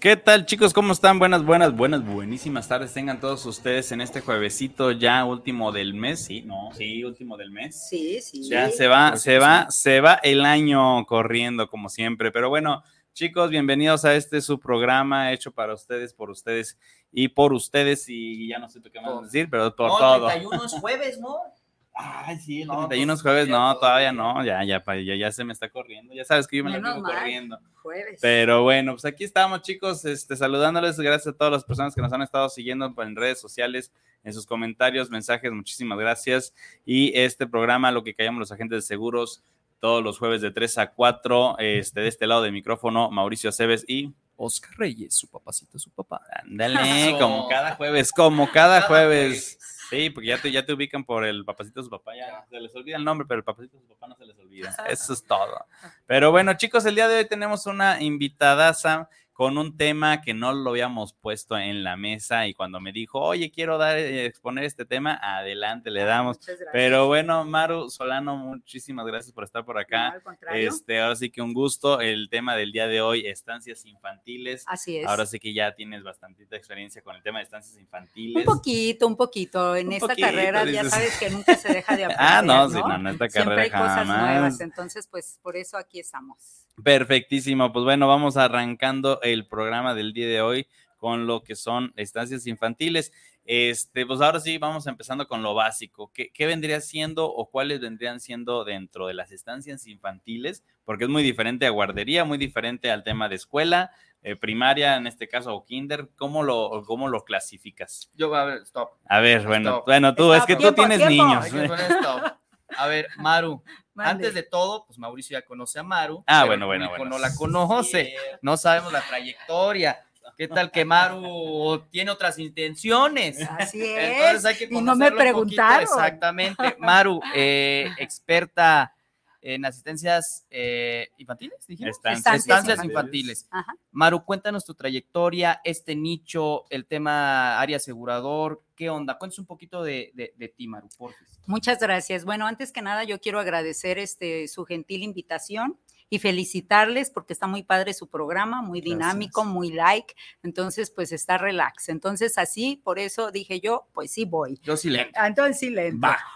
¿Qué tal chicos? ¿Cómo están? Buenas, buenas, buenas, buenísimas tardes. Tengan todos ustedes en este juevesito ya último del mes. Sí, no, sí, último del mes. Sí, sí. Ya se va, se va, se va el año corriendo como siempre. Pero bueno, chicos, bienvenidos a este su programa hecho para ustedes, por ustedes y por ustedes. Y ya no sé qué más decir, pero por no, todo. 31 es jueves, ¿no? Ay, sí, el No, 31 pues, jueves, no, todavía no, ya, ya, ya, ya se me está corriendo. Ya sabes que yo me la vivo mal. corriendo. Jueves. Pero bueno, pues aquí estamos, chicos, este, saludándoles. Gracias a todas las personas que nos han estado siguiendo en redes sociales, en sus comentarios, mensajes. Muchísimas gracias. Y este programa, lo que callamos los agentes de seguros, todos los jueves de 3 a 4, este, de este lado del micrófono, Mauricio Aceves y. Oscar Reyes, su papacito, su papá. Ándale, como cada jueves, como cada Cada jueves. Sí, porque ya te, ya te ubican por el papacito de su papá, ya se les olvida el nombre, pero el papacito de su papá no se les olvida. Eso es todo. Pero bueno, chicos, el día de hoy tenemos una invitadaza con un tema que no lo habíamos puesto en la mesa y cuando me dijo, oye, quiero dar, eh, exponer este tema, adelante, le damos. Muchas gracias. Pero bueno, Maru Solano, muchísimas gracias por estar por No, acá. al. Este, ahora sí que un gusto. El tema del día de hoy, estancias infantiles. Así es. Ahora sí que ya tienes bastantita experiencia con el tema de estancias un infantiles. poquito, un poquito. En Un esta poquito, carrera ya sabes que nunca se deja de aprender. Ah, no, sí, no, en esta Siempre carrera hay cosas jamás. nuevas. Entonces, pues por eso aquí estamos. Perfectísimo. Pues bueno, vamos arrancando el programa del día de hoy con lo que son estancias infantiles. Este, pues ahora sí, vamos empezando con lo básico. ¿Qué, qué vendría siendo o cuáles vendrían siendo dentro de las estancias infantiles? Porque es muy diferente a guardería, muy diferente al tema de escuela, eh, primaria en este caso, o kinder. ¿Cómo lo, cómo lo clasificas? Yo, a ver, stop. A ver, bueno, Stop. bueno, tú, es que tú Tiempo, tienes tiempo. niños. A ver, Maru, Mande. antes de todo, pues Mauricio ya conoce a Maru. Ah, bueno, bueno, bueno. No la conoce, no sabemos la trayectoria. ¿Qué tal que Maru tiene otras intenciones? Así Entonces es. hay que y no me preguntaron. Exactamente. Maru, eh, experta en asistencias eh, infantiles, dijimos. Estancias Estancias infantiles. infantiles. Ajá. Maru, cuéntanos tu trayectoria, este nicho, el tema área asegurador, ¿qué onda? Cuéntanos un poquito de, de, de ti, Maru, por favor. Muchas gracias. Bueno, antes que nada, yo quiero agradecer este, su gentil invitación y felicitarles porque está muy padre su programa, muy dinámico, muy like. Entonces, pues está relax. Entonces, así, por eso dije yo, pues sí voy. Yo sí le. Entonces, sí le.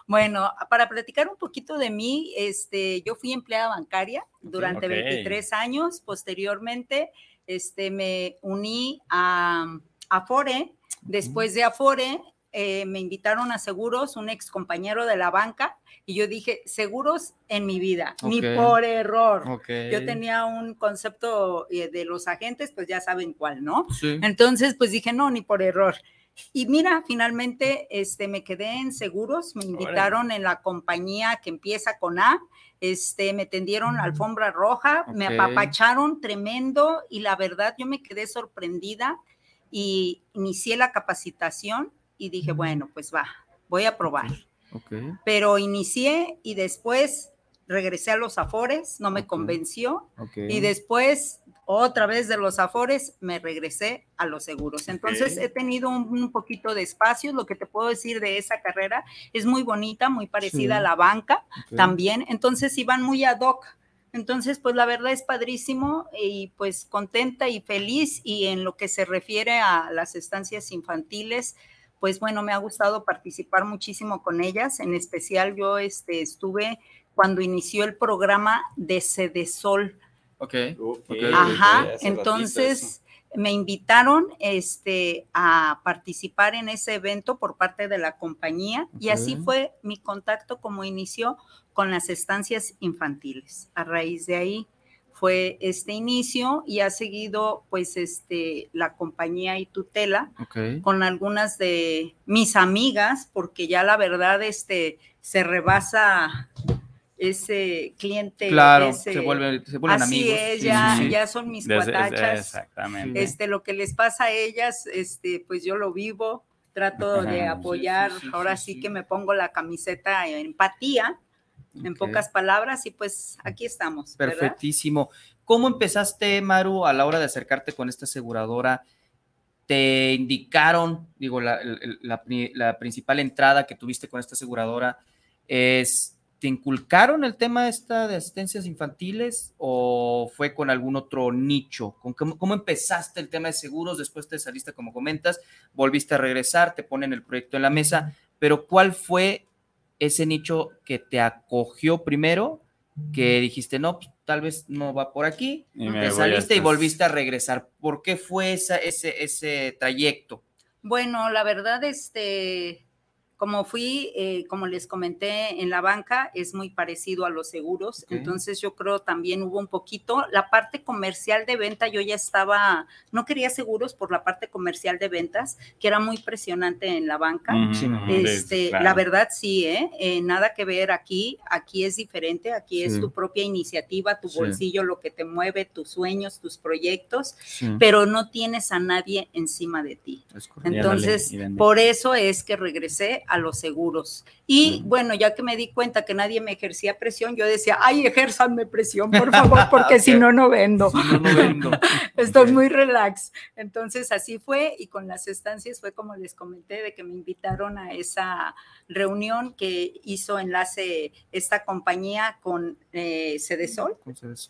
Bueno, para platicar un poquito de mí, este, yo fui empleada bancaria durante Ok. 23 años. Posteriormente, este, me uní a Afore. Después de Afore, eh, me invitaron a seguros, un ex compañero de la banca, y yo dije, seguros en mi vida, ni por error. Yo tenía un concepto eh, de los agentes, pues ya saben cuál, ¿no? Sí. Entonces, pues dije, no, ni por error. Y mira, finalmente este, me quedé en seguros, me invitaron en la compañía que empieza con A, este, me tendieron la alfombra roja, me apapacharon tremendo y la verdad yo me quedé sorprendida y inicié la capacitación y dije, bueno, pues va, voy a probar. Ok. Pero inicié y después regresé a los Afores, no me Ok. convenció Ok. y después otra vez de los afores me regresé a los seguros. Entonces Ok. he tenido un, un poquito de espacio. Lo que te puedo decir de esa carrera es muy bonita, muy parecida Sí. a la banca también. Entonces iban muy ad hoc. Entonces, pues la verdad es padrísimo y pues contenta y feliz. Y en lo que se refiere a las estancias infantiles, pues bueno, me ha gustado participar muchísimo con ellas. En especial yo este, estuve cuando inició el programa de Sedesol. Ok. Ok, Ajá, entonces me invitaron este, a participar en ese evento por parte de la compañía y así fue mi contacto como inició con las estancias infantiles. A raíz de ahí fue este inicio y ha seguido pues este la compañía y tutela con algunas de mis amigas porque ya la verdad este se rebasa ese cliente. Claro, se, vuelven, se vuelven así amigos. Es, ya, ya son mis cuatachas. Exactamente. Este, lo que les pasa a ellas, este, pues yo lo vivo, trato de apoyar, ahora sí, que me pongo la camiseta en empatía, en pocas palabras, y pues aquí estamos. Perfectísimo. ¿Cómo empezaste, Maru, a la hora de acercarte con esta aseguradora? ¿Te indicaron, digo, la, la, la principal entrada que tuviste con esta aseguradora es ¿Te inculcaron el tema esta de asistencias infantiles o fue con algún otro nicho? cómo, empezaste el tema de seguros? Después te saliste, como comentas, volviste a regresar, te ponen el proyecto en la mesa, pero ¿cuál fue ese nicho que te acogió primero? Que dijiste, no, pues, tal vez no va por aquí, y te saliste y volviste a regresar. ¿Por qué fue ese, ese trayecto? Bueno, la verdad, este, como fui, eh, como les comenté, en la banca es muy parecido a los seguros, entonces yo creo también hubo un poquito, la parte comercial de venta, yo ya estaba, no quería seguros por la parte comercial de ventas, que era muy presionante en la banca. este, La verdad sí, ¿eh? ¿eh? nada que ver aquí, aquí es diferente, aquí es tu propia iniciativa, tu bolsillo, lo que te mueve, tus sueños, tus proyectos, pero no tienes a nadie encima de ti. Entonces, por eso es que regresé a los seguros. Y bueno, ya que me di cuenta que nadie me ejercía presión, yo decía, ay, ejérzanme presión, por favor, porque si no, no vendo. Estoy muy relax. Entonces así fue y con las estancias fue como les comenté, de que me invitaron a esa reunión que hizo enlace esta compañía con eh, Cedesol.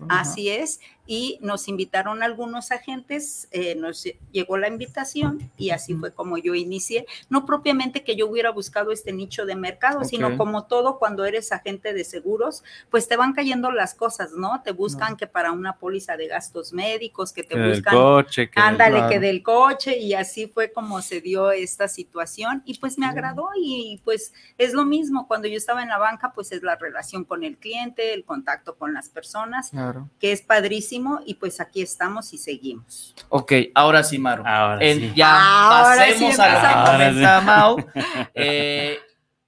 Así es. Y nos invitaron algunos agentes, eh, nos llegó la invitación y así fue como yo inicié. No propiamente que yo hubiera buscado este nicho de mercado, sino como todo cuando eres agente de seguros, pues te van cayendo las cosas, ¿no? Te buscan que para una póliza de gastos médicos, que te buscan. Coche, que ándale, que del coche. Y así fue como se dio esta situación. Y pues me agradó y pues es lo mismo, cuando yo estaba en la banca, pues es la relación con el cliente, el contacto con las personas, que es padrísimo y pues aquí estamos y seguimos. Ok, ahora sí, Maru. Ahora sí. Ya pasemos a la Mau. Eh,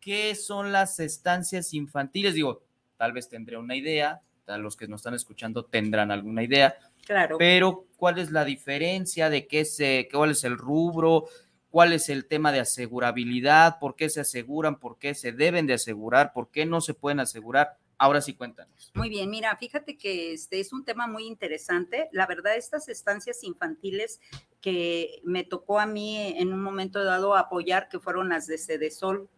¿Qué son las estancias infantiles? Digo, tal vez tendré una idea, los que nos están escuchando tendrán alguna idea. Claro. Pero, ¿cuál es la diferencia de qué se, cuál es el rubro? cuál es el tema de asegurabilidad, por qué se aseguran, por qué se deben de asegurar, por qué no se pueden asegurar. Ahora sí cuéntanos. Muy bien, mira, fíjate que este es un tema muy interesante. La verdad, estas estancias infantiles que me tocó a mí en un momento dado apoyar, que fueron las de Cedesol,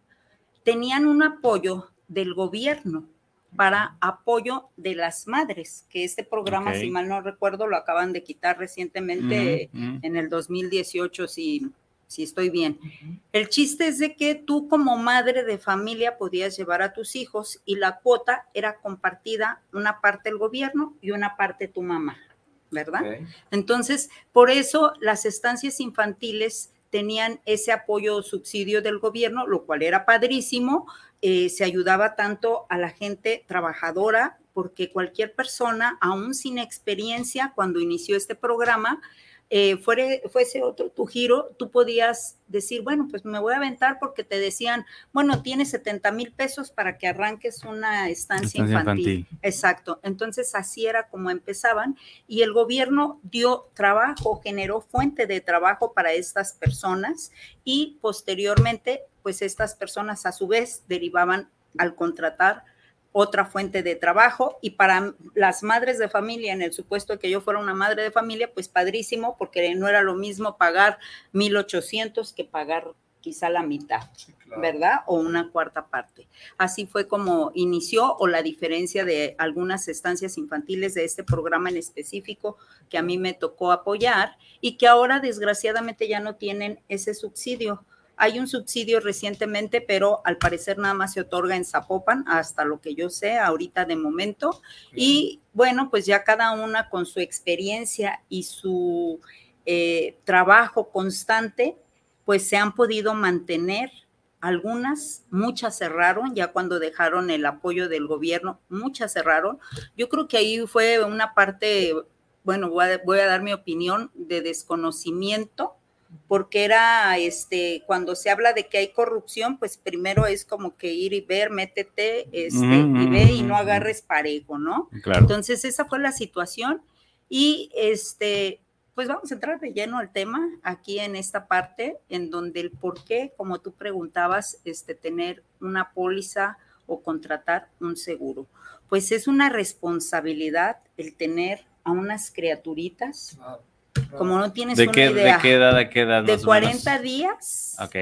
tenían un apoyo del gobierno para apoyo de las madres, que este programa, si mal no recuerdo, lo acaban de quitar recientemente en el 2018, si si estoy bien. El chiste es de que tú como madre de familia podías llevar a tus hijos y la cuota era compartida, una parte el gobierno y una parte tu mamá, ¿verdad? Entonces, por eso las estancias infantiles tenían ese apoyo o subsidio del gobierno, lo cual era padrísimo. Eh, se ayudaba tanto a la gente trabajadora, porque cualquier persona, aún sin experiencia, cuando inició este programa, eh, fuese otro tu giro, tú podías decir, bueno, pues me voy a aventar porque te decían, bueno, tienes 70 mil pesos para que arranques una estancia, infantil. Exacto. Entonces así era como empezaban y el gobierno dio trabajo, generó fuente de trabajo para estas personas y posteriormente, pues estas personas a su vez derivaban al contratar otra fuente de trabajo y para las madres de familia, en el supuesto de que yo fuera una madre de familia, pues padrísimo, porque no era lo mismo pagar 1.800 que pagar quizá la mitad, ¿verdad? O una cuarta parte. Así fue como inició o la diferencia de algunas estancias infantiles de este programa en específico que a mí me tocó apoyar y que ahora desgraciadamente ya no tienen ese subsidio hay un subsidio recientemente, pero al parecer nada más se otorga en Zapopan, hasta lo que yo sé, ahorita de momento. Y bueno, pues ya cada una con su experiencia y su eh, trabajo constante, pues se han podido mantener. Algunas, muchas cerraron, ya cuando dejaron el apoyo del gobierno, muchas cerraron. Yo creo que ahí fue una parte, bueno, voy a, voy a dar mi opinión de desconocimiento porque era, este, cuando se habla de que hay corrupción, pues primero es como que ir y ver, métete, este, y ve y no agarres parejo, ¿no? Claro. Entonces esa fue la situación y, este, pues vamos a entrar de lleno al tema aquí en esta parte, en donde el por qué, como tú preguntabas, este, tener una póliza o contratar un seguro. Pues es una responsabilidad el tener a unas criaturitas. Como no tienes ¿De una qué, idea. ¿De qué edad? ¿De qué edad? de más o 40 menos? días Ok.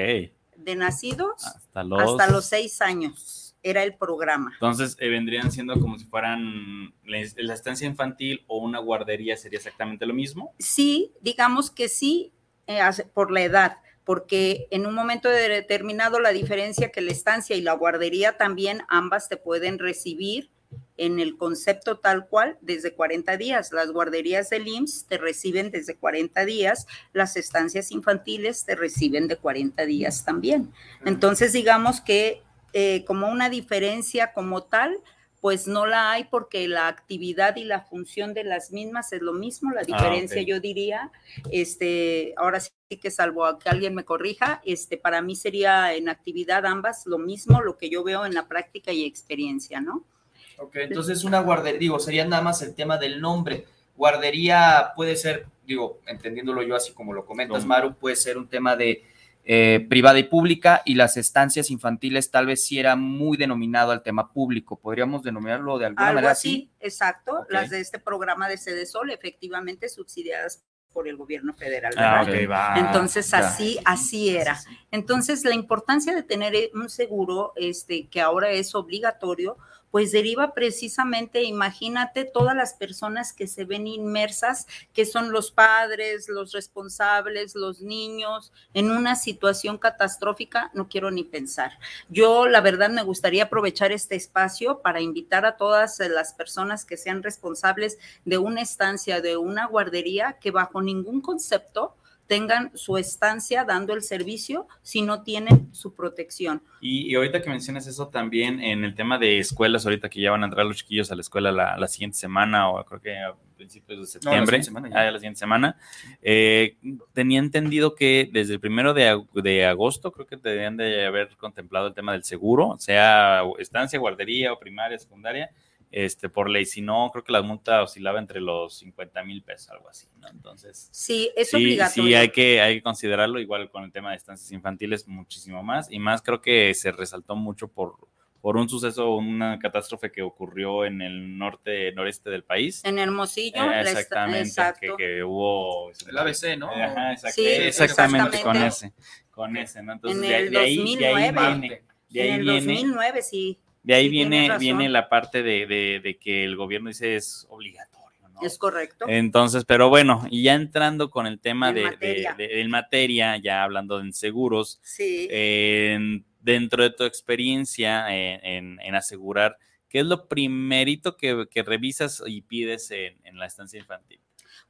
de nacidos Hasta los... hasta los 6 años. Era el programa. Entonces eh, vendrían siendo como si fueran la, la estancia infantil o una guardería, sería exactamente lo mismo. Sí, digamos que sí, eh, por la edad, porque en un momento de- determinado la diferencia que la estancia y la guardería también ambas te pueden recibir en el concepto tal cual desde 40 días. Las guarderías del IMSS te reciben desde 40 días, las estancias infantiles te reciben de 40 días también. Entonces, digamos que eh, como una diferencia como tal, pues no la hay porque la actividad y la función de las mismas es lo mismo. La diferencia, ok. yo diría, este, ahora sí que salvo a que alguien me corrija, este, para mí sería en actividad ambas lo mismo, lo que yo veo en la práctica y experiencia, ¿no? Ok, entonces una guardería, digo, sería nada más el tema del nombre. Guardería puede ser, digo, entendiéndolo yo así como lo comentas, No. Maru, puede ser un tema de eh, privada y pública y las estancias infantiles tal vez sí era muy denominado al tema público. Podríamos denominarlo de alguna Algo manera así, exacto. Ok. Las de este programa de Sede Sol, efectivamente subsidiadas por el gobierno federal. Ah, ¿verdad? ok, va. Entonces ya. así, así era. Entonces la importancia de tener eh, un seguro, este, que ahora es obligatorio, pues deriva precisamente, imagínate todas las personas que se ven inmersas, que son los padres, los responsables, los niños, en una situación catastrófica, no quiero ni pensar. Yo, la verdad, me gustaría aprovechar este espacio para invitar a todas las personas que sean responsables de una estancia, de una guardería, que bajo ningún concepto tengan su estancia dando el servicio si no tienen su protección. Y, y ahorita que mencionas eso también en el tema de escuelas, ahorita que ya van a entrar los chiquillos a la escuela la, la siguiente semana o creo que a principios de septiembre, siguiente semana ya. ah, la siguiente semana, eh, tenía entendido que desde el primero de, ag- de agosto creo que deberían de haber contemplado el tema del seguro, sea estancia, guardería o primaria, secundaria, este, por ley, si no, creo que la multa oscilaba entre los 50 mil pesos, algo así, ¿no? Entonces... Sí, es Sí, obligatorio. sí, hay que, hay que considerarlo igual con el tema de estancias infantiles muchísimo más y más creo que se resaltó mucho por, por un suceso, una catástrofe que ocurrió en el norte, noreste del país. En Hermosillo, Eh, exactamente, que, exacto. que hubo... El ABC, ¿no? Ajá, exact- Sí, exactamente, con exactamente. ese, con ese, ¿no? Entonces, En de, el de ahí, de ahí 2009. viene, de en ahí el viene, 2009, sí, de ahí sí, viene, viene la parte de, de, de que el gobierno dice es obligatorio, ¿no? es correcto. Entonces, pero bueno, y ya entrando con el tema En de, materia. de- de- en materia, ya hablando en seguros, sí. en- dentro de tu experiencia en, en- en asegurar, ¿qué es lo primerito que, que revisas y pides en, la estancia infantil?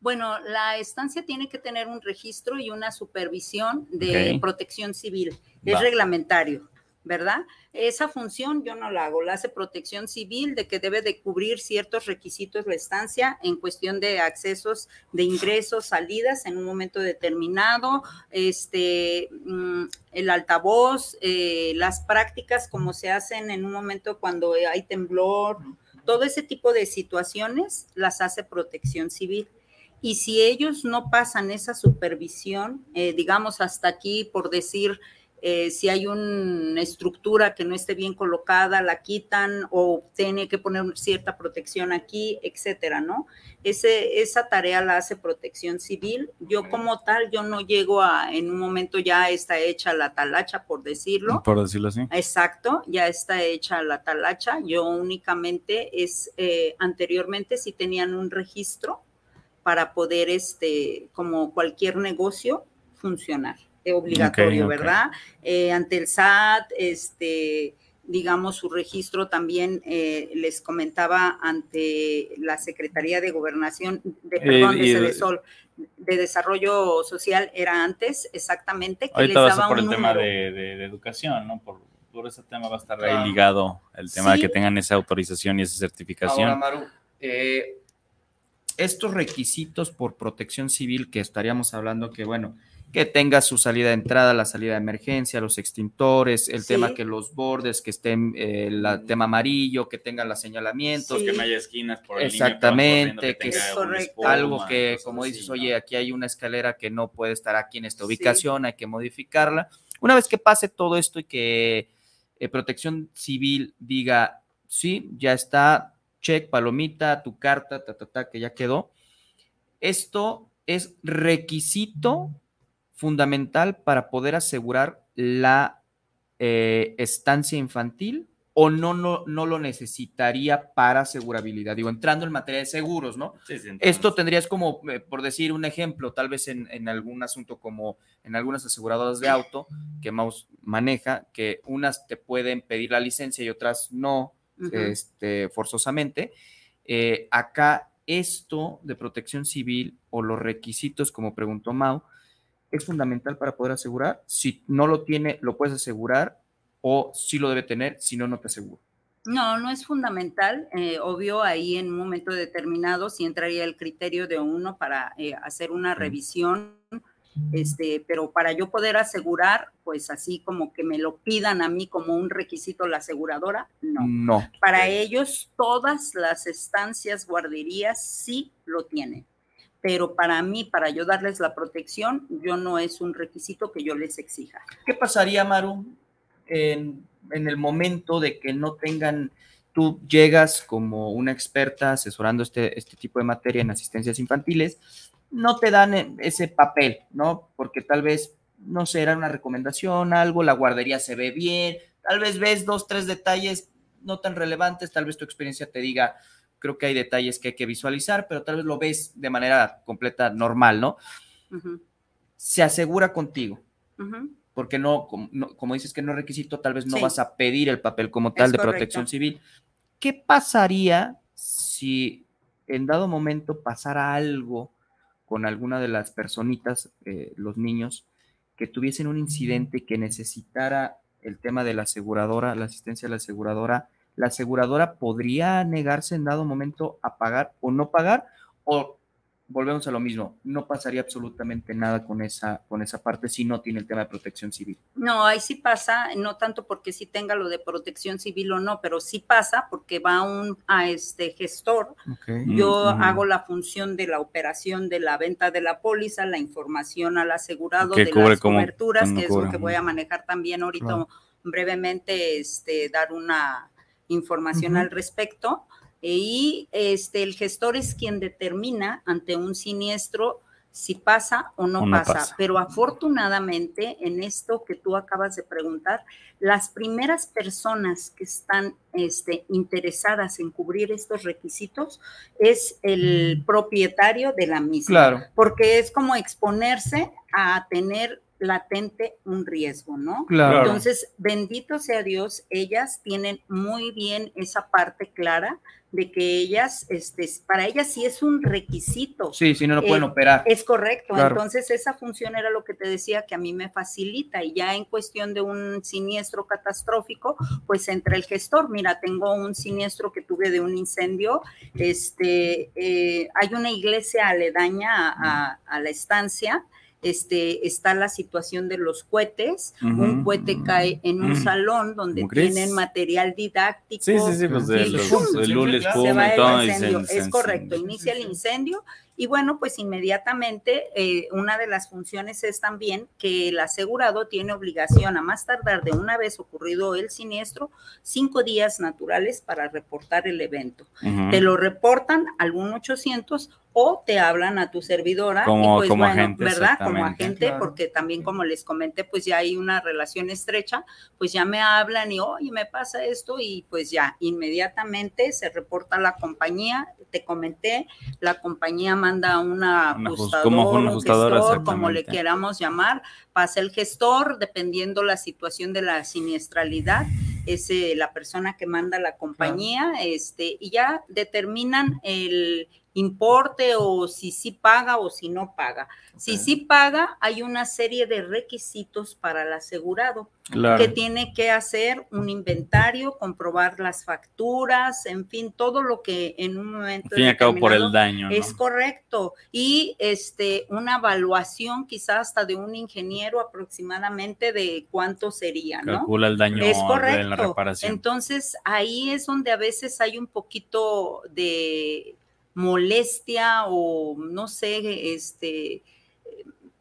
Bueno, la estancia tiene que tener un registro y una supervisión de protección civil. Es reglamentario, ¿verdad? Esa función yo no la hago, la hace protección civil de que debe de cubrir ciertos requisitos la estancia en cuestión de accesos de ingresos, salidas en un momento determinado, este, mm, el altavoz, eh, las prácticas como se hacen en un momento cuando hay temblor, todo ese tipo de situaciones las hace protección civil. Y si ellos no pasan esa supervisión, eh, digamos hasta aquí, por decir, eh, si hay una estructura que no esté bien colocada, la quitan o tiene que poner cierta protección aquí, etcétera, ¿no? Ese, esa tarea la hace protección civil. Yo como tal, yo no llego a, en un momento ya está hecha la talacha, por decirlo. Por decirlo así. Exacto, ya está hecha la talacha. Yo únicamente es, eh, anteriormente sí tenían un registro para poder, este, como cualquier negocio, funcionar. Es obligatorio. ¿verdad? Eh, ante el SAT, este, digamos, su registro también eh, les comentaba ante la Secretaría de Gobernación, de, perdón, de, de Desarrollo Social era antes, exactamente. Que les daba por el tema de, educación, ¿no? Por, ese tema va a estar ahí ligado el tema de que tengan esa autorización y esa certificación. Ahora, Maru, eh, estos requisitos por protección civil que estaríamos hablando que, bueno, que tenga su salida de entrada, la salida de emergencia, los extintores, el tema que los bordes, que estén el eh, tema amarillo, que tengan los señalamientos. Que no haya esquinas por el Exactamente, que, es algo que, como dices, oye, aquí hay una escalera que no puede estar aquí en esta ubicación, hay que modificarla. Una vez que pase todo esto y que eh, Protección Civil diga, sí, ya está, check, palomita, tu carta, ta, ta, ta, que ya quedó. Esto es requisito fundamental para poder asegurar la eh, estancia infantil o no, no, no lo necesitaría para asegurabilidad? Digo, entrando en materia de seguros, ¿no? Esto tendrías como, eh, por decir un ejemplo, tal vez en, algún asunto como en algunas aseguradoras de auto que Maus maneja, que unas te pueden pedir la licencia y otras no, este, forzosamente. Eh, acá esto de protección civil o los requisitos, como preguntó Mau, es fundamental para poder asegurar. Si no lo tiene, lo puedes asegurar o si lo debe tener, si no, no te aseguro. No, no es fundamental. Eh, obvio, ahí en un momento determinado sí entraría el criterio de uno para eh, hacer una revisión, este, pero para yo poder asegurar, pues así como que me lo pidan a mí como un requisito la aseguradora, no. No. Para ellos, todas las estancias, guarderías sí lo tienen pero para mí, para yo darles la protección, yo no es un requisito que yo les exija. ¿Qué pasaría, Maru, en, el momento de que no tengan, tú llegas como una experta asesorando este, este tipo de materia en asistencias infantiles, no te dan e, ese papel, ¿no? Porque tal vez, no sé, era una recomendación, algo, la guardería se ve bien, tal vez ves dos, tres detalles no tan relevantes, tal vez tu experiencia te diga, creo que hay detalles que hay que visualizar, pero tal vez lo ves de manera completa normal, ¿no? Se asegura contigo. Porque no como, dices que no es requisito, tal vez no vas a pedir el papel como tal de protección civil. ¿Qué pasaría si en dado momento pasara algo con alguna de las personitas, eh, los niños, que tuviesen un incidente que necesitara el tema de la aseguradora, la asistencia de la aseguradora, la aseguradora podría negarse en dado momento a pagar o no pagar, o volvemos a lo mismo, no pasaría absolutamente nada con esa, con esa parte si no tiene el tema de protección civil. No, ahí sí pasa, no tanto porque sí tenga lo de protección civil o no, pero sí pasa porque va un, a este gestor. Yo hago la función de la operación de la venta de la póliza, la información al asegurado de las coberturas, que es lo que voy a manejar también ahorita brevemente, este, dar una información al respecto. Y este, el gestor es quien determina ante un siniestro si pasa o no, pasa. Pero afortunadamente, en esto que tú acabas de preguntar, las primeras personas que están este, interesadas en cubrir estos requisitos es el mm. propietario de la misma. Claro. Porque es como exponerse a tener latente un riesgo, ¿no? Claro. Entonces, bendito sea Dios, ellas tienen muy bien esa parte clara de que ellas, este, para ellas sí es un requisito. Sí, si no, no pueden eh, operar. Es correcto. Entonces, esa función era lo que te decía que a mí me facilita. Y ya en cuestión de un siniestro catastrófico, pues entre el gestor, mira, tengo un siniestro que tuve de un incendio, este, eh, hay una iglesia aledaña a la estancia este, está la situación de los cohetes. Un cohete cae en un salón donde tienen material didáctico. Sí, sí, sí, pues el, Es correcto, inicia el incendio y bueno, pues inmediatamente eh, una de las funciones es también que el asegurado tiene obligación a más tardar de una vez ocurrido el siniestro, cinco días naturales para reportar el evento. Te lo reportan al 1-800 o te hablan a tu servidora como, y pues bueno, ¿verdad? Como agente, porque también como les comenté, pues ya hay una relación estrecha, pues ya me hablan y, oye, me pasa esto y pues ya inmediatamente se reporta a la compañía, te comenté, la compañía manda una, ajustador, como un gestor, como le queramos llamar, pasa el gestor, dependiendo la situación de la siniestralidad, es eh, la persona que manda la compañía, este, y ya determinan el importe o si sí paga o si no paga. Si sí paga, hay una serie de requisitos para el asegurado que tiene que hacer un inventario, comprobar las facturas, en fin, todo lo que en un momento fin y por el daño es correcto y este una evaluación quizás hasta de un ingeniero aproximadamente de cuánto sería, ¿no? Calcula el daño es correcto. en la reparación. Entonces, ahí es donde a veces hay un poquito de molestia o no sé, este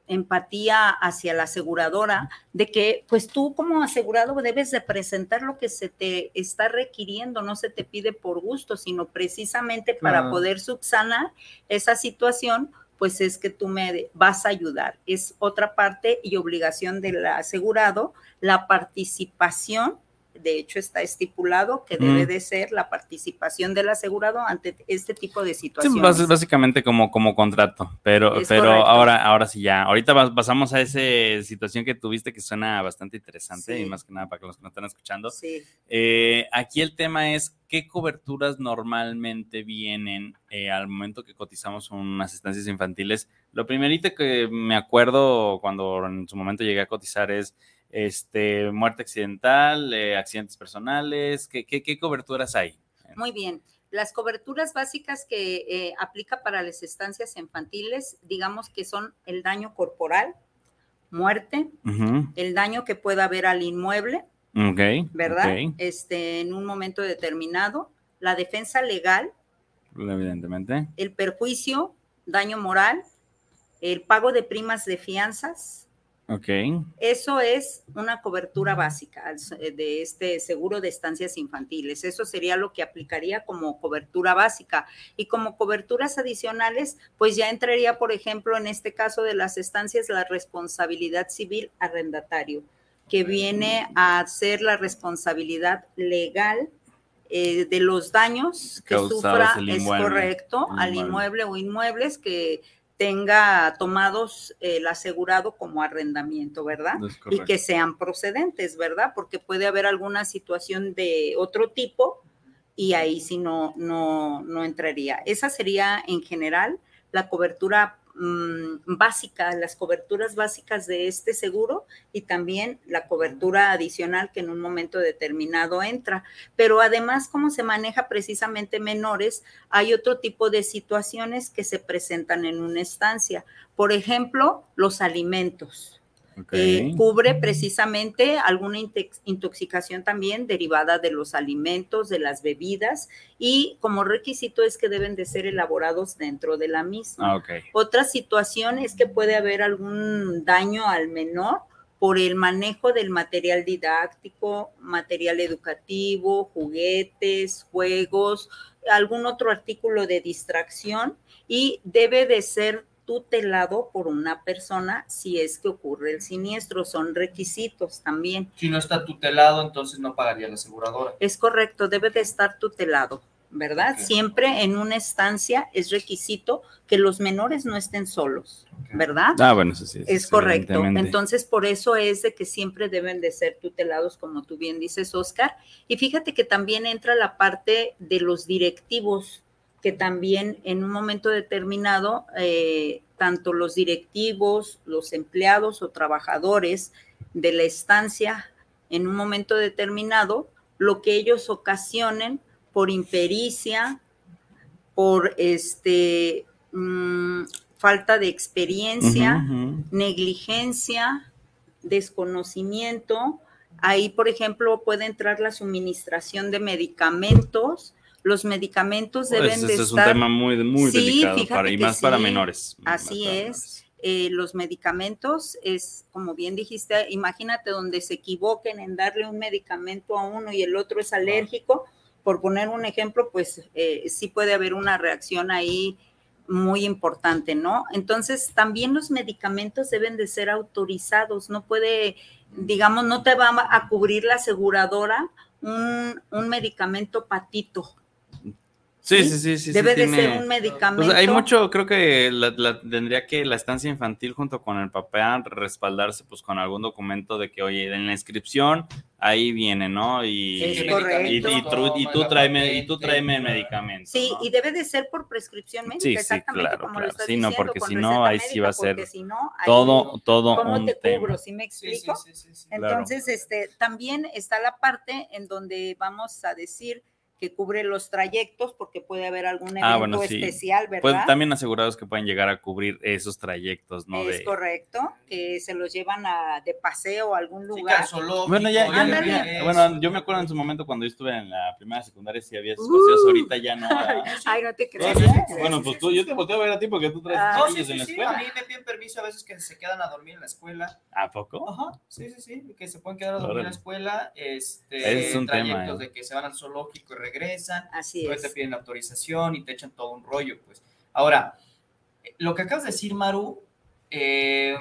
empatía hacia la aseguradora de que pues tú como asegurado debes de presentar lo que se te está requiriendo, no se te pide por gusto, sino precisamente para poder subsanar esa situación, pues es que tú me vas a ayudar. Es otra parte y obligación del asegurado la participación de hecho está estipulado que debe de ser la participación del asegurado ante este tipo de situaciones. Sí, básicamente como, como contrato, pero, pero ahora, ahora sí ya, ahorita pasamos a esa situación que tuviste que suena bastante interesante y más que nada para que los que nos están escuchando. Sí. Eh, aquí el tema es qué coberturas normalmente vienen eh, al momento que cotizamos unas estancias infantiles. Lo primerito que me acuerdo cuando en su momento llegué a cotizar es este, muerte accidental, eh, accidentes personales, ¿qué, ¿qué, coberturas hay? Muy bien. Las coberturas básicas que eh, aplica para las estancias infantiles, digamos que son el daño corporal, muerte, el daño que pueda haber al inmueble, ¿verdad? Este, en un momento determinado, la defensa legal, evidentemente, el perjuicio, daño moral, el pago de primas de fianzas, Ok. Eso es una cobertura básica eh, de este seguro de estancias infantiles. Eso sería lo que aplicaría como cobertura básica. Y como coberturas adicionales, pues ya entraría, por ejemplo, en este caso de las estancias, la responsabilidad civil arrendatario, que viene a ser la responsabilidad legal eh, de los daños que sufra, es correcto, al inmueble o inmuebles que tenga tomados el asegurado como arrendamiento, ¿verdad? Y que sean procedentes, ¿verdad? Porque puede haber alguna situación de otro tipo y ahí sí no, no, no entraría. Esa sería en general la cobertura Mm, básica, las coberturas básicas de este seguro y también la cobertura adicional que en un momento determinado entra. Pero además, como se maneja precisamente menores, hay otro tipo de situaciones que se presentan en una estancia. Por ejemplo, los alimentos. Eh, cubre precisamente alguna intoxicación también derivada de los alimentos, de las bebidas y como requisito es que deben de ser elaborados dentro de la misma. Ah, Otra situación es que puede haber algún daño al menor por el manejo del material didáctico, material educativo, juguetes, juegos, algún otro artículo de distracción y debe de ser tutelado por una persona si es que ocurre el siniestro. Son requisitos también. Si no está tutelado, entonces no pagaría la aseguradora. Es correcto, debe de estar tutelado. ¿Verdad? Siempre en una estancia es requisito que los menores no estén solos, ¿verdad? Ah, bueno, eso sí. Es, correcto. Entonces, por eso es de que siempre deben de ser tutelados, como tú bien dices, Oscar. Y fíjate que también entra la parte de los directivos que también en un momento determinado, eh, tanto los directivos, los empleados o trabajadores de la estancia, en un momento determinado, lo que ellos ocasionen por impericia, por este mm, falta de experiencia, negligencia, desconocimiento. Ahí, por ejemplo, puede entrar la suministración de medicamentos los medicamentos pues, deben de estar. Es un tema muy, muy delicado para, y más para menores. Así es. Eh, los medicamentos es, como bien dijiste, imagínate donde se equivoquen en darle un medicamento a uno y el otro es alérgico. Por poner un ejemplo, pues eh, sí puede haber una reacción ahí muy importante, ¿no? Entonces, también los medicamentos deben de ser autorizados, no puede, digamos, no te va a cubrir la aseguradora un, un medicamento patito, Sí, sí, sí, sí. Debe de ser un pues, medicamento. hay mucho, creo que la, tendría que la estancia infantil junto con el papel respaldarse pues con algún documento de que, oye, en la inscripción ahí viene, ¿no? Y, Es y, correcto. y, tú- y tú tráeme, y tú tráeme medicamentos. Sí, ¿no? y debe de ser por prescripción médica, Sí, sí, exactamente claro, como claro. lo estás Sí, no, porque si no, ahí sí va a ser si no, ahí, todo, todo ¿Cómo un te tema. cubro? ¿Sí me Sí, sí, explico? sí, sí, sí. Claro. Entonces, este, también está la parte en donde vamos a decir que cubre los trayectos, porque puede haber algún evento Ah, bueno, sí. especial, ¿verdad? Pues también asegurados que pueden llegar a cubrir esos trayectos, ¿no? es De, correcto, que se los llevan a, de paseo a algún Sí, lugar. zoológico, Bueno, ya, ya- Ándale. ya- bueno, yo me acuerdo en su momento cuando yo estuve en la primera secundaria sí había esos paseos, Uh. ahorita ya no. Ay, no te Sí, sí, ¿eh? Bueno, pues tú, yo te volteo a ver a ti porque tú traes Ah. No, sí, en sí, la sí, escuela. A mí me piden permiso a veces que se quedan a dormir en la escuela. ¿A poco? Ajá, sí, sí, sí, que se pueden quedar a dormir en la escuela. Este, es un tema, trayectos ¿eh? de que se van al zoológico y regresan. Así Luego te es. piden la autorización y te echan todo un rollo, pues. Ahora, eh, lo que acabas de decir, Maru, eh,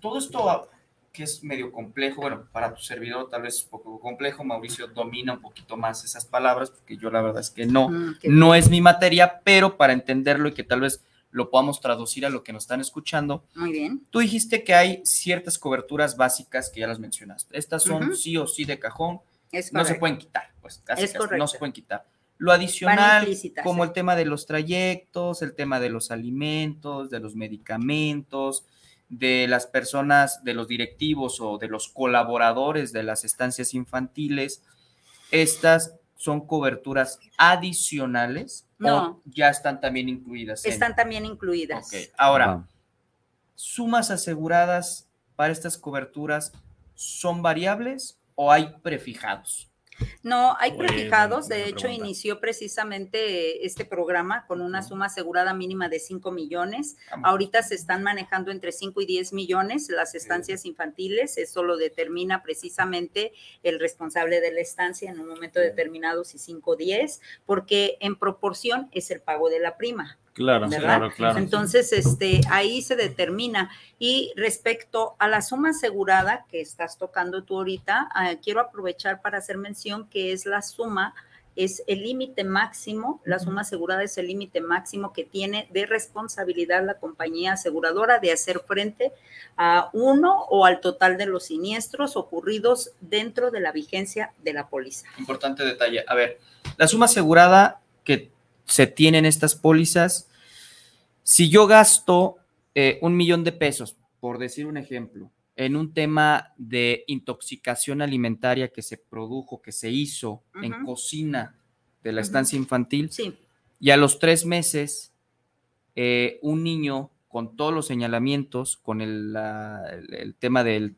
todo esto que es medio complejo, bueno, para tu servidor tal vez es un poco complejo, Mauricio domina un poquito más esas palabras, porque yo la verdad es que no, Mm, no es mi materia, pero para entenderlo y que tal vez lo podamos traducir a lo que nos están escuchando, Muy bien. Tú dijiste que hay ciertas coberturas básicas que ya las mencionaste. Estas son sí o sí de cajón, Es no se pueden quitar, pues casi, Es casi, no se pueden quitar. Lo adicional, como sí. el tema de los trayectos, el tema de los alimentos, de los medicamentos, de las personas, de los directivos o de los colaboradores de las estancias infantiles, estas son coberturas adicionales No. o ya están también incluidas. en- Están también incluidas. Ok, Ahora, sumas aseguradas para estas coberturas son variables o hay prefijados? No, hay prefijados. De hecho, pregunta. inició precisamente este programa con una suma asegurada mínima de 5 millones. Vamos. Ahorita se están manejando entre 5 y 10 millones las estancias infantiles. Eso lo determina precisamente el responsable de la estancia en un momento determinado, si 5 o 10, porque en proporción es el pago de la prima. Claro, ¿verdad? claro, claro. Entonces, este, ahí se determina. Y respecto a la suma asegurada que estás tocando tú ahorita, ah, quiero aprovechar para hacer mención que es la suma, es el límite máximo, la suma asegurada es el límite máximo que tiene de responsabilidad la compañía aseguradora de hacer frente a uno o al total de los siniestros ocurridos dentro de la vigencia de la póliza. Importante detalle. A ver, la suma asegurada que se tiene en estas pólizas, si yo gasto eh, un millón de pesos, por decir un ejemplo, en un tema de intoxicación alimentaria que se produjo, que se hizo en cocina de la estancia infantil, Sí, y a los tres meses, eh, un niño con todos los señalamientos, con el, la- el- el tema de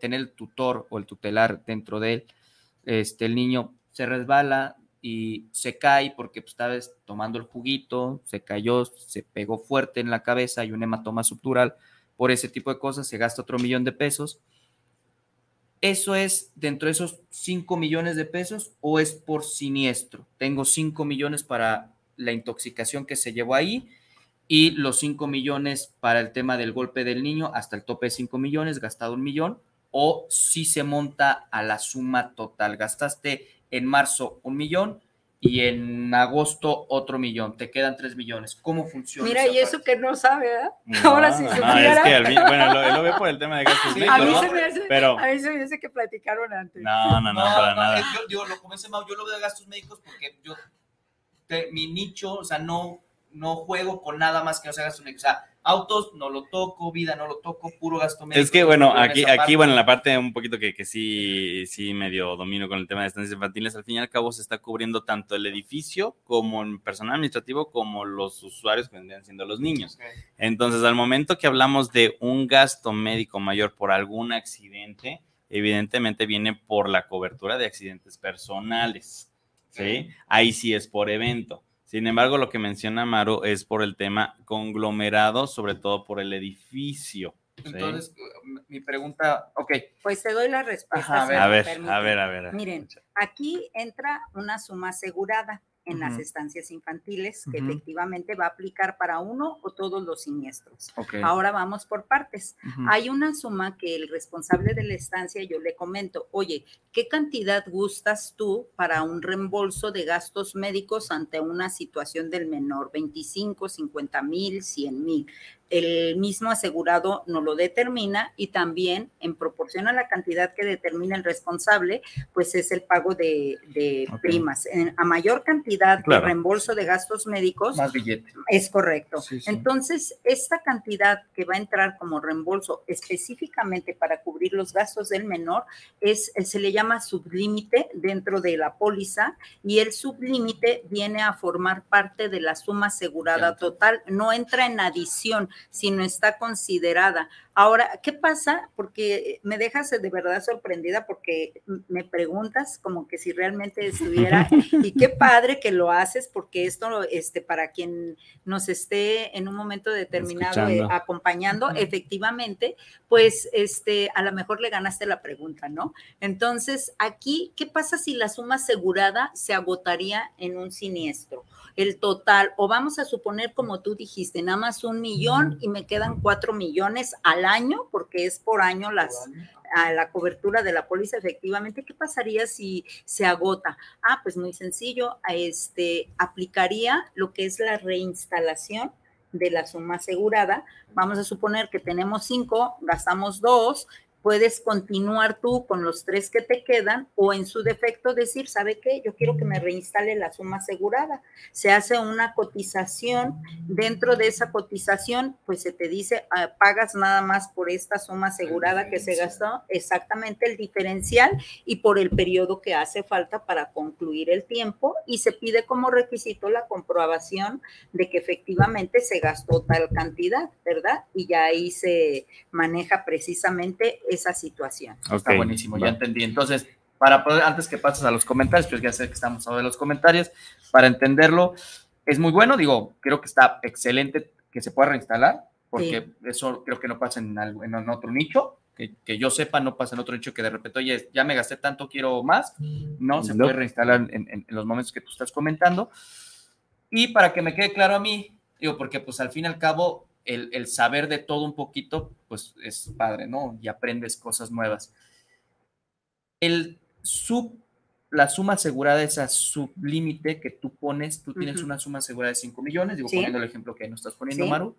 tener el tutor o el tutelar dentro de él, este, el niño se resbala y se cae porque pues, estaba tomando el juguito, se cayó, se pegó fuerte en la cabeza, hay un hematoma subdural, por ese tipo de cosas se gasta otro millón de pesos. ¿Eso es dentro de esos 5 millones de pesos o es por siniestro? Tengo 5 millones para la intoxicación que se llevó ahí y los 5 millones para el tema del golpe del niño, hasta el tope de 5 millones, gastado un millón, o si se monta a la suma total. Gastaste en marzo un millón y en agosto otro millón, te quedan 3 millones. ¿Cómo funciona? mira, y eso parte? que no sabe, ¿verdad? No, Ahora sí no, supiera. es que al bueno, lo, lo veo por el tema de gastos Sí, A médicos, mí, ¿no? se me hace, Pero- a mí se me hace que platicaron antes. No, no, no, para nada. Yo, digo, lo comencé Mau, yo lo veo de gastos médicos porque yo, te- mi nicho, o sea, no, no juego con nada más que no sea gastos médicos. O sea, autos no lo toco, vida no lo toco, puro gasto médico. Es que bueno, aquí, aquí bueno, la parte un poquito que, que sí, sí medio domino con el tema de estancias infantiles, al fin y al cabo se está cubriendo tanto el edificio como el personal administrativo como los usuarios que vendrían siendo los niños. Entonces, al momento que hablamos de un gasto médico mayor por algún accidente, evidentemente viene por la cobertura de accidentes personales. ¿sí? Ahí sí es por evento. Sin embargo, lo que menciona Maru es por el tema conglomerado, sobre todo por el edificio. ¿sí? Entonces, mi pregunta, ok, Pues te doy la respuesta. Ajá, a si ver. a ver, permite. a ver, a ver. Miren, aquí entra una suma asegurada en las estancias infantiles que efectivamente va a aplicar para uno o todos los siniestros. ok. Ahora vamos por partes. Hay una suma que el responsable de la estancia, yo le comento, oye, ¿qué cantidad gustas tú para un reembolso de gastos médicos ante una situación del menor? 25, 50 mil, 100 mil. El mismo asegurado no lo determina y también en proporción a la cantidad que determina el responsable, pues es el pago de, primas. a mayor cantidad de reembolso de gastos médicos, más billete. Es correcto. Entonces, esta cantidad que va a entrar como reembolso específicamente para cubrir los gastos del menor es se le llama sublímite dentro de la póliza y el sublímite viene a formar parte de la suma asegurada total, no entra en adición si no está considerada. Ahora, ¿qué pasa? Porque me dejas de verdad sorprendida porque me preguntas como que si realmente estuviera y qué padre que lo haces porque esto, este, para quien nos esté en un momento determinado eh, acompañando, efectivamente, pues, este, a lo mejor le ganaste la pregunta, ¿no? Entonces, aquí, ¿qué pasa si la suma asegurada se agotaría en un siniestro? el total, o vamos a suponer como tú dijiste, nada más un millón y me quedan cuatro millones al año, porque es por año las, a la cobertura de la póliza efectivamente, ¿qué pasaría si se agota? Ah, pues muy sencillo, este, aplicaría lo que es la reinstalación de la suma asegurada. Vamos a suponer que tenemos cinco, gastamos dos, puedes continuar tú con los tres que te quedan o en su defecto decir, ¿sabe qué? Yo quiero que me reinstale la suma asegurada. Se hace una cotización, dentro de esa cotización, pues se te dice, ah, pagas nada más por esta suma asegurada que se gastó, exactamente el diferencial y por el periodo que hace falta para concluir el tiempo y se pide como requisito la comprobación de que efectivamente se gastó tal cantidad, ¿verdad? Y ya ahí se maneja precisamente esa situación. Está buenísimo, ya entendí. Entonces, para poder, antes que pases a los comentarios, pues ya sé que estamos hablando de los comentarios, para entenderlo, es muy bueno, digo, creo que está excelente que se pueda reinstalar, porque eso creo que no pasa en, en otro nicho, que, que, yo sepa, no pasa en otro nicho que de repente, oye, ya me gasté tanto, quiero más, no, se puede reinstalar en, en, los momentos que tú estás comentando. Y para que me quede claro a mí, digo, porque pues al fin y al cabo, el, saber de todo un poquito, pues es padre, ¿no? Y aprendes cosas nuevas. El sub, la suma asegurada, esa sublímite que tú pones, tú tienes una suma asegurada de 5 millones, digo, poniendo el ejemplo que nos estás poniendo, Maru,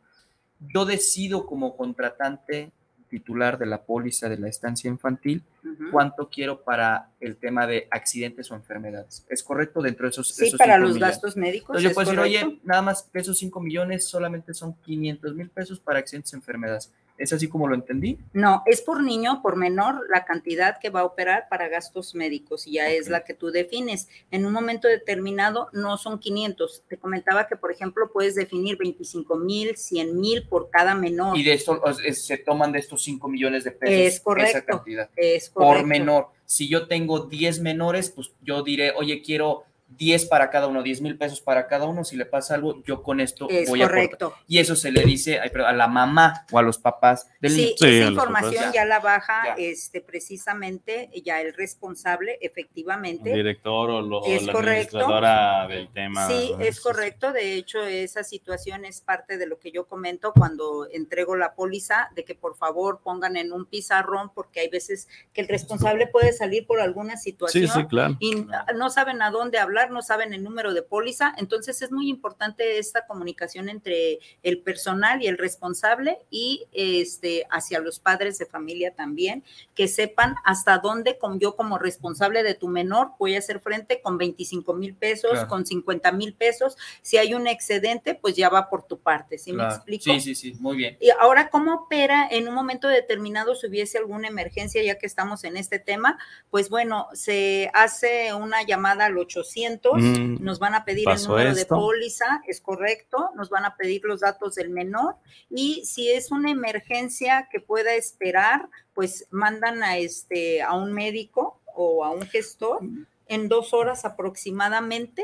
yo decido como contratante titular de la póliza de la estancia infantil, cuánto quiero para el tema de accidentes o enfermedades. ¿Es correcto dentro de esos Sí, para los gastos médicos. Entonces yo puedo decir, oye, nada más que esos 5 millones solamente son 500 mil pesos para accidentes y enfermedades. ¿Es así como lo entendí? No, es por niño, por menor, la cantidad que va a operar para gastos médicos y ya es la que tú defines. En un momento determinado no son 500. Te comentaba que, por ejemplo, puedes definir 25 mil, 100 mil por cada menor. Y de esto se toman de estos 5 millones de pesos. Es correcto. Esa cantidad. Es correcto. Por menor. Si yo tengo 10 menores, pues yo diré, oye, quiero 10 para cada uno, 10 mil pesos para cada uno. Si le pasa algo, yo con esto voy correcto. a Y eso se le dice a la mamá o a los papás del sí, esa información ya. la baja este, precisamente ya el responsable, efectivamente. El director o la administradora del tema. Sí, es correcto. De hecho, esa situación es parte de lo que yo comento cuando entrego la póliza, de que por favor pongan en un pizarrón, porque hay veces que el responsable puede salir por alguna situación y no saben a dónde hablar no saben el número de póliza. Entonces es muy importante esta comunicación entre el personal y el responsable y este hacia los padres de familia también, que sepan hasta dónde con yo como responsable de tu menor voy a hacer frente con 25 mil pesos, con 50 mil pesos. Si hay un excedente, pues ya va por tu parte. ¿Sí me explico? Sí, sí, sí, muy bien. Y ahora, ¿cómo opera en un momento determinado si hubiese alguna emergencia, ya que estamos en este tema? Pues bueno, se hace una llamada al 800 Mm, nos van a pedir el número de póliza, es correcto, nos van a pedir los datos del menor y si es una emergencia que pueda esperar, pues mandan a este a un médico o a un gestor en dos horas aproximadamente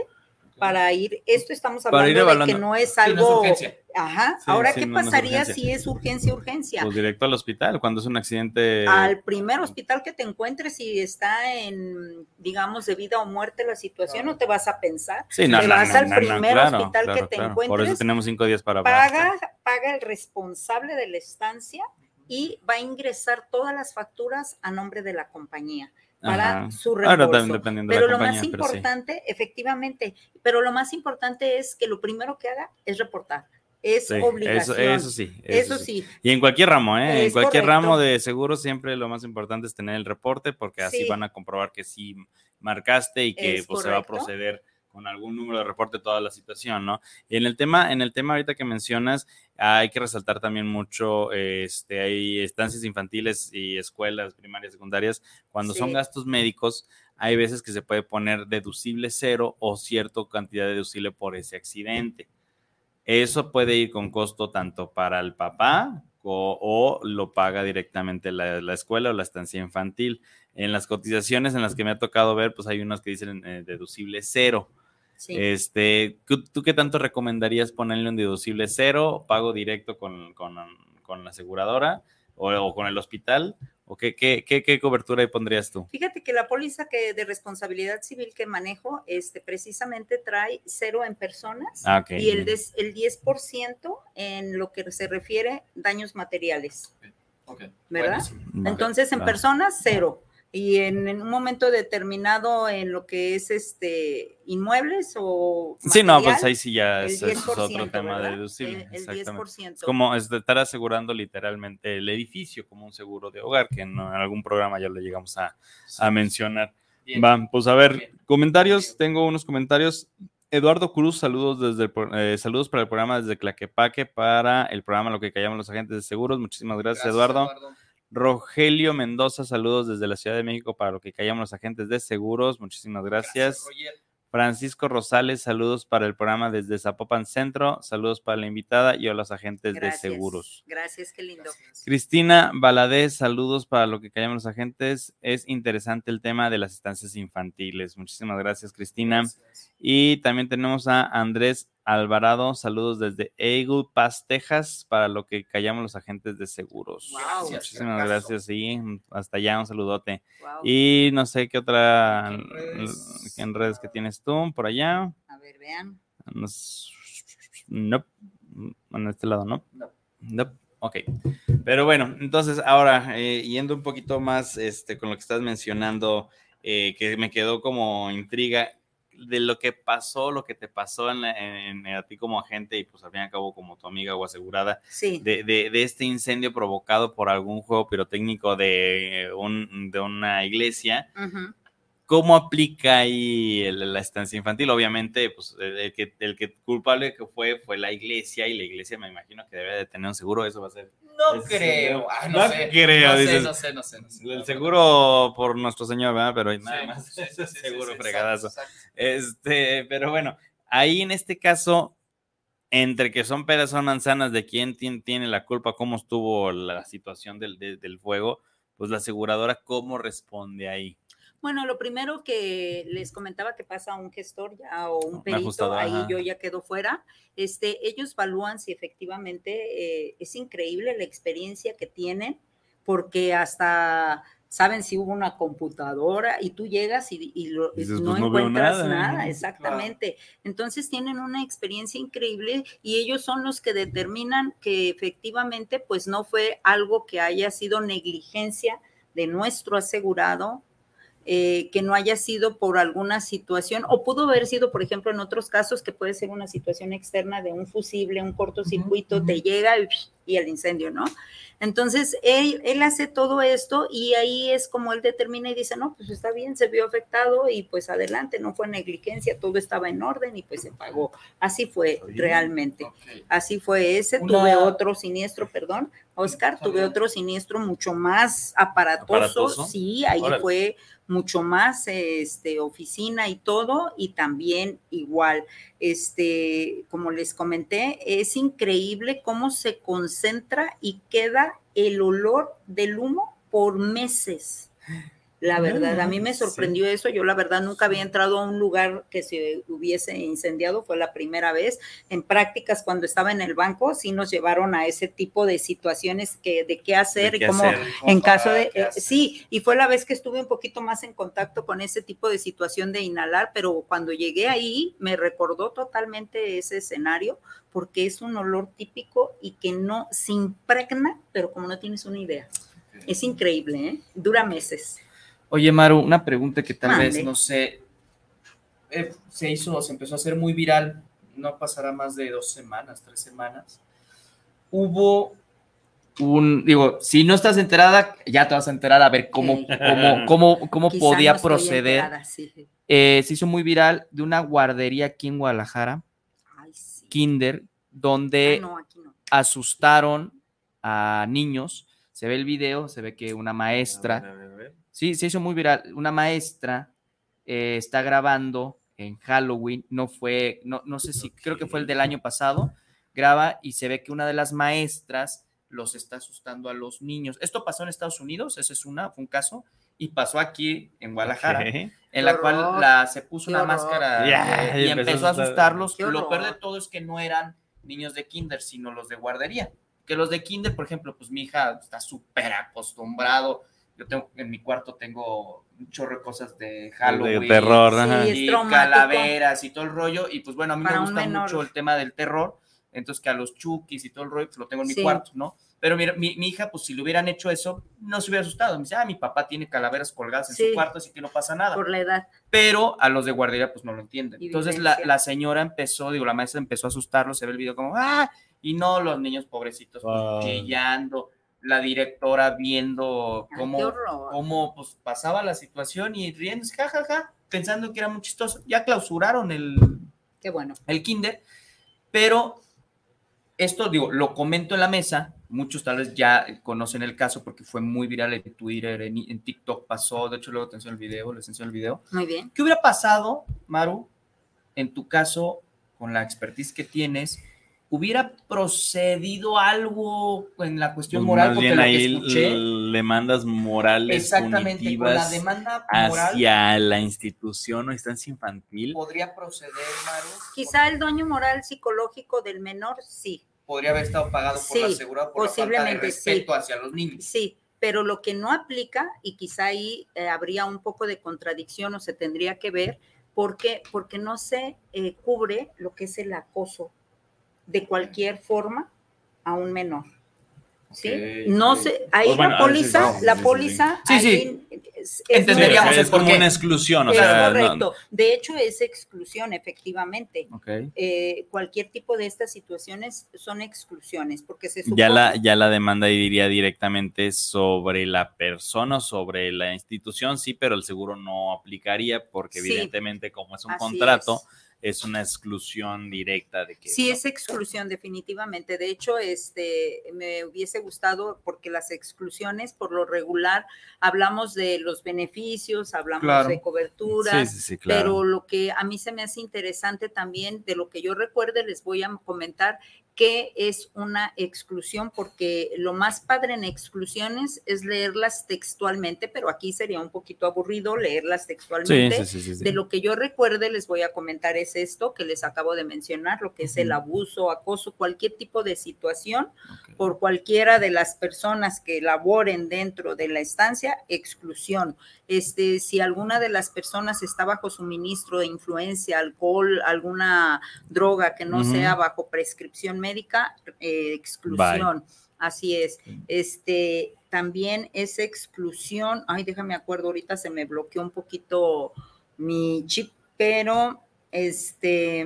para ir, esto estamos hablando de que no es algo... Ajá, ahora, ¿qué pasaría si es urgencia, urgencia? Pues directo al hospital, cuando es un accidente. Al primer hospital que te encuentres y está en, digamos, de vida o muerte la situación, no te vas a pensar. Sí, no, te vas al primer hospital que te encuentres. Por eso tenemos cinco días para paga, paga el responsable de la estancia y va a ingresar todas las facturas a nombre de la compañía para su reembolso. pero lo más importante, efectivamente, pero lo más importante es que lo primero que haga es reportar. es Sí, obligación. Eso, eso sí. Eso sí. Y en cualquier ramo, ¿eh? En cualquier correcto. ramo de seguro siempre lo más importante es tener el reporte porque así Sí. van a comprobar que sí marcaste y que Es pues, se va a proceder con algún número de reporte toda la situación, ¿no? Y en el tema, en el tema ahorita que mencionas, hay que resaltar también mucho, este, hay estancias infantiles y escuelas primarias, secundarias, cuando son gastos médicos, hay veces que se puede poner deducible cero o cierta cantidad deducible por ese accidente. Eso puede ir con costo tanto para el papá o, o lo paga directamente la, la escuela o la estancia infantil. En las cotizaciones en las que me ha tocado ver, pues hay unas que dicen eh, deducible cero. Sí. Este, ¿tú, tú qué tanto recomendarías ponerle un deducible cero, pago directo con, con- con la aseguradora o, o con el hospital? ¿O qué, qué, qué, qué cobertura ahí pondrías tú? Fíjate que la póliza que de responsabilidad civil que manejo, este, precisamente trae cero en personas Ah, y el, des- el 10% en lo que se refiere daños materiales, ¿verdad? Entonces, en personas, cero. Y en, en un momento determinado en lo que es este inmuebles o Sí, no, pues ahí sí ya es, otro 10%, tema ¿verdad? deducible. El- el exactamente. 10%. Es como es de estar asegurando literalmente el edificio como un seguro de hogar, que en, en algún programa ya lo llegamos a, a mencionar. Bien. Va, pues a ver, Bien. comentarios, tengo unos comentarios. Eduardo Cruz, saludos desde el eh, saludos para el programa desde Claquepaque para el programa Lo que callamos los agentes de seguros. Muchísimas gracias, Eduardo. Rogelio Mendoza, saludos desde la Ciudad de México para lo que callamos los agentes de seguros. Muchísimas gracias. Francisco Rosales, saludos para el programa desde Zapopan Centro, saludos para la invitada y a los agentes Gracias. de seguros. Gracias, qué lindo. Cristina Valadez, saludos para lo que callamos los agentes. Es interesante el tema de las estancias infantiles. Muchísimas gracias, Cristina. Y también tenemos a Andrés Alvarado, saludos desde Eagle Pass, Texas, para lo que callamos los agentes de seguros. Wow. Muchísimas gracias, sí, hasta allá un saludote. Wow. Y no sé qué otra En redes. en redes que tienes tú por allá. A ver, vean. No, en este lado, ¿no? No. No. Ok. Pero bueno, entonces ahora, eh, yendo un poquito más este, con lo que estás mencionando, eh, que me quedó como intriga de lo que pasó, lo que te pasó en, en- en- a ti como agente y pues al fin y al cabo como tu amiga o asegurada, Sí. de, de- de este incendio provocado por algún juego pirotécnico de, un, de una iglesia. ¿Cómo aplica ahí el- la estancia infantil? Obviamente, pues el que, el que culpable que fue fue la iglesia y la iglesia me imagino que debe de tener un seguro, eso va a ser No creo. Ah, no, no sé. creo, no sé, no sé, no sé, no sé. el seguro por nuestro señor, ¿verdad? Pero nada más, sí, sí, sí, seguro fregadazo. exacto, exacto. Este, pero bueno, ahí en este caso, entre que son peras son manzanas de quién tien- tiene la culpa, cómo estuvo la situación del, de- del fuego, pues la aseguradora, ¿cómo responde ahí? Bueno, lo primero que les comentaba que pasa a un gestor ya o un perito, ahí ajá. yo ya quedo fuera. Este, ellos evalúan si efectivamente eh, es increíble la experiencia que tienen, porque hasta saben si hubo una computadora y tú llegas y, y lo- y no pues, no encuentras nada. nada, Claro. exactamente. Entonces tienen una experiencia increíble y ellos son los que determinan que efectivamente pues no fue algo que haya sido negligencia de nuestro asegurado, eh, que no haya sido por alguna situación, o pudo haber sido, por ejemplo, en otros casos, que puede ser una situación externa de un fusible, un cortocircuito, te llega y, y el incendio, ¿no? Entonces, él, él hace todo esto y ahí es como él determina y dice, no, pues está bien, se vio afectado y pues adelante, no fue negligencia, todo estaba en orden y pues se pagó. Así fue Oye. realmente. Así fue ese. Una- Tuve otro siniestro, perdón, Oscar, tuve otro siniestro mucho más aparatoso. ¿Aparatoso? Sí, ahí Órale. fue mucho más este, oficina y todo, y también igual, este, como les comenté, es increíble cómo se concentra y queda el olor del humo por meses. La verdad, a mí me Sí. sorprendió eso. Yo la verdad nunca había entrado a un lugar que se hubiese incendiado, fue la primera vez. En prácticas, cuando estaba en el banco, sí nos llevaron a ese tipo de situaciones que de qué hacer ¿De y qué cómo hacer? en caso de, ¿Qué eh, sí, y fue la vez que estuve un poquito más en contacto con ese tipo de situación de inhalar, pero cuando llegué ahí me recordó totalmente ese escenario porque es un olor típico y que no se impregna, pero como no tienes una idea. Es increíble, ¿eh? Dura meses. Oye, Maru, una pregunta que tal vez, no sé, eh, se hizo, se empezó a hacer muy viral no pasará más de dos semanas, tres semanas, hubo un, digo, si no estás enterada, ya te vas a enterar a ver cómo, cómo, cómo, cómo podía no proceder. enterada, sí. Eh, se hizo muy viral de una guardería aquí en Guadalajara, Ay, sí. Kinder, donde Ah, no, aquí no. asustaron a niños. Se ve el video, se ve que una maestra, A ver, a ver, a ver. Sí, se hizo muy viral, una maestra eh, está grabando en Halloween, no fue, no, no sé si, creo que fue el del año pasado, graba y se ve que una de las maestras los está asustando a los niños. Esto pasó en Estados Unidos, ese es una, fue un caso, y pasó aquí en Guadalajara, en la cual la, se puso una máscara eh, y y empezó a a asustar. asustarlos. Lo peor de todo es que no eran niños de kinder, sino los de guardería. Que los de kinder, por ejemplo, pues mi hija está súper acostumbrado. Yo tengo, en mi cuarto tengo un chorro de cosas de Halloween. De terror, Sí, y calaveras y todo el rollo. Y pues bueno, a mí Para me gusta mucho el tema del terror. Entonces que a los chukis y todo el rollo, pues lo tengo en mi Sí. cuarto, ¿no? Pero mira, mi, mi hija, pues si le hubieran hecho eso, no se hubiera asustado. Me dice, ah, mi papá tiene calaveras colgadas en Sí. su cuarto, así que no pasa nada Por la edad. pero a los de guardería pues no lo entienden. Y Entonces la, la señora empezó, digo, la maestra empezó a asustarlo, se ve el video como, ah, y no los niños pobrecitos pues, chillando, la directora viendo cómo, cómo pues, pasaba la situación y riendo, jajaja, pensando que era muy chistoso. Ya clausuraron el, Qué bueno. el kinder, pero esto, digo, lo comento en la mesa, muchos tal vez ya conocen el caso porque fue muy viral en Twitter, en, en TikTok pasó, de hecho luego te enseño el video, les enseño el video. Muy bien. ¿Qué hubiera pasado, Maru, en tu caso, con la expertise que tienes? ¿Hubiera procedido algo en la cuestión Pues moral? más Porque bien lo que escuché, demandas morales exactamente, con la punitivas demanda moral, hacia la institución o instancia infantil. podría proceder, Maru. Quizá el daño moral psicológico del menor, sí, Podría haber estado pagado por Sí, la asegurada por la falta de posiblemente sí. respeto hacia los niños. sí, pero lo que no aplica, y quizá ahí eh, habría un poco de contradicción o se tendría que ver, porque, porque no se eh, cubre lo que es el acoso de cualquier forma a un menor. ¿Sí? No ahí Pues bueno, la póliza, sí, sí, la póliza, Sí, sí. ahí es- Entenderíamos como una exclusión, o es sea, no- correcto. De hecho, es exclusión, efectivamente. Eh, cualquier tipo de estas situaciones son exclusiones, porque se supone... ya la, ya la demanda iría directamente sobre la persona, sobre la institución, sí, pero el seguro no aplicaría porque Sí. evidentemente como es un contrato, es. Es. una exclusión directa de que... Sí, es exclusión, definitivamente. De hecho, este, me hubiese gustado porque las exclusiones, por lo regular, hablamos de los beneficios, hablamos Claro. de coberturas, Sí, sí, sí, claro. pero lo que a mí se me hace interesante también, de lo que yo recuerde, les voy a comentar que es una exclusión, porque lo más padre en exclusiones es leerlas textualmente, pero aquí sería un poquito aburrido leerlas textualmente. sí, sí, sí, sí. De lo que yo recuerde, les voy a comentar es esto que les acabo de mencionar, lo que es el abuso, acoso, cualquier tipo de situación por cualquiera de las personas que laboren dentro de la estancia, exclusión. Este, si alguna de las personas está bajo suministro de influencia, alcohol, alguna droga que no sea bajo prescripción médica, eh, exclusión. Así es. Este, también es exclusión. Ay, déjame acuerdo, ahorita se me bloqueó un poquito mi chip, pero este.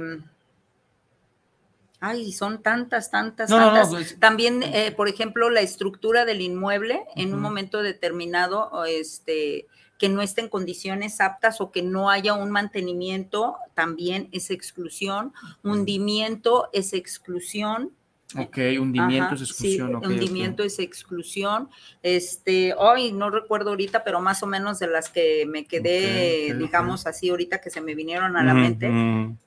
Ay, son tantas, tantas, No, no, no, tantas. pues- También, eh, por ejemplo, la estructura del inmueble en un momento determinado, este, que no esté en condiciones aptas o que no haya un mantenimiento, también es exclusión. Hundimiento es exclusión. Ok, hundimiento Ajá, es exclusión. sí, hundimiento es exclusión. Este, hoy no recuerdo ahorita, pero más o menos de las que me quedé, digamos así, ahorita que se me vinieron a la mente,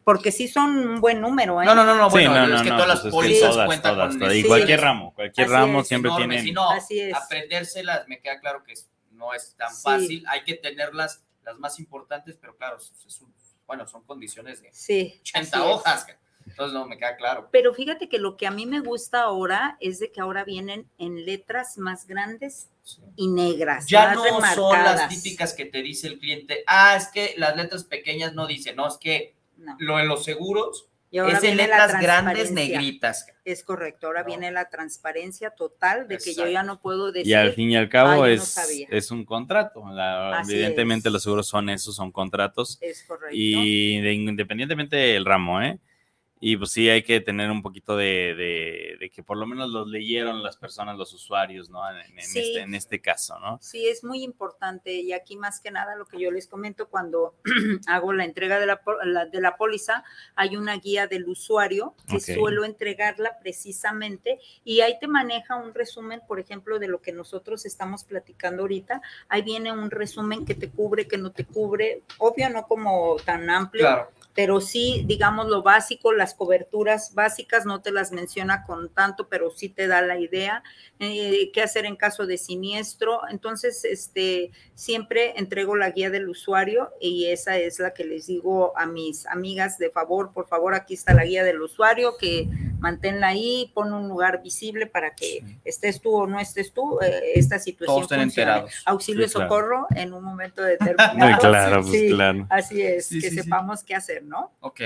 porque sí son un buen número, ¿eh? No, no, no, no, Sí, bueno, no, es que no, todas las pues pólizas todas, cuentan todas, con todas. Y Sí. cualquier ramo, cualquier Así ramo es. siempre tiene... y no, Así es. aprendérselas, me queda claro que es- no es tan Sí. fácil, hay que tenerlas las más importantes, pero claro, es- un- bueno, son condiciones de Sí. 80 así es. hojas, entonces no, me queda claro. Pero fíjate que lo que a mí me gusta ahora es de que ahora vienen en letras más grandes Sí. y negras, Ya más no son las típicas que te dice el cliente, ah, es que las letras pequeñas no dicen, no, es que No. lo en los seguros Y ahora es en viene la letras grandes negritas. Es correcto, ahora No. viene la transparencia total de que yo ya no puedo decir. Y al fin y al cabo "Ah, no es, sabía". es un contrato. La- evidentemente es. los seguros son esos, son contratos. Es correcto. Y de- independientemente del ramo, ¿eh? Y pues sí hay que tener un poquito de, de, que por lo menos los leyeron las personas, los usuarios, ¿no? En, en, este, en este caso, ¿no? Sí, es muy importante y aquí más que nada lo que yo les comento cuando hago la entrega de la, de la póliza, hay una guía del usuario que suelo entregarla precisamente y ahí te maneja un resumen, por ejemplo, de lo que nosotros estamos platicando ahorita. Ahí viene un resumen que te cubre, que no te cubre, obvio no como tan amplio, claro pero sí, digamos, lo básico, las coberturas básicas, no te las menciona con tanto, pero sí te da la idea, eh, qué hacer en caso de siniestro. Entonces, este, siempre entrego la guía del usuario y esa es la que les digo a mis amigas de favor, por favor, aquí está la guía del usuario, que manténla ahí, pon un lugar visible para que estés tú o no estés tú, eh, esta situación Todos Auxilio y socorro en un momento determinado. Muy claro, pues claro. Así es, que sepamos qué hacer. ¿No? Ok,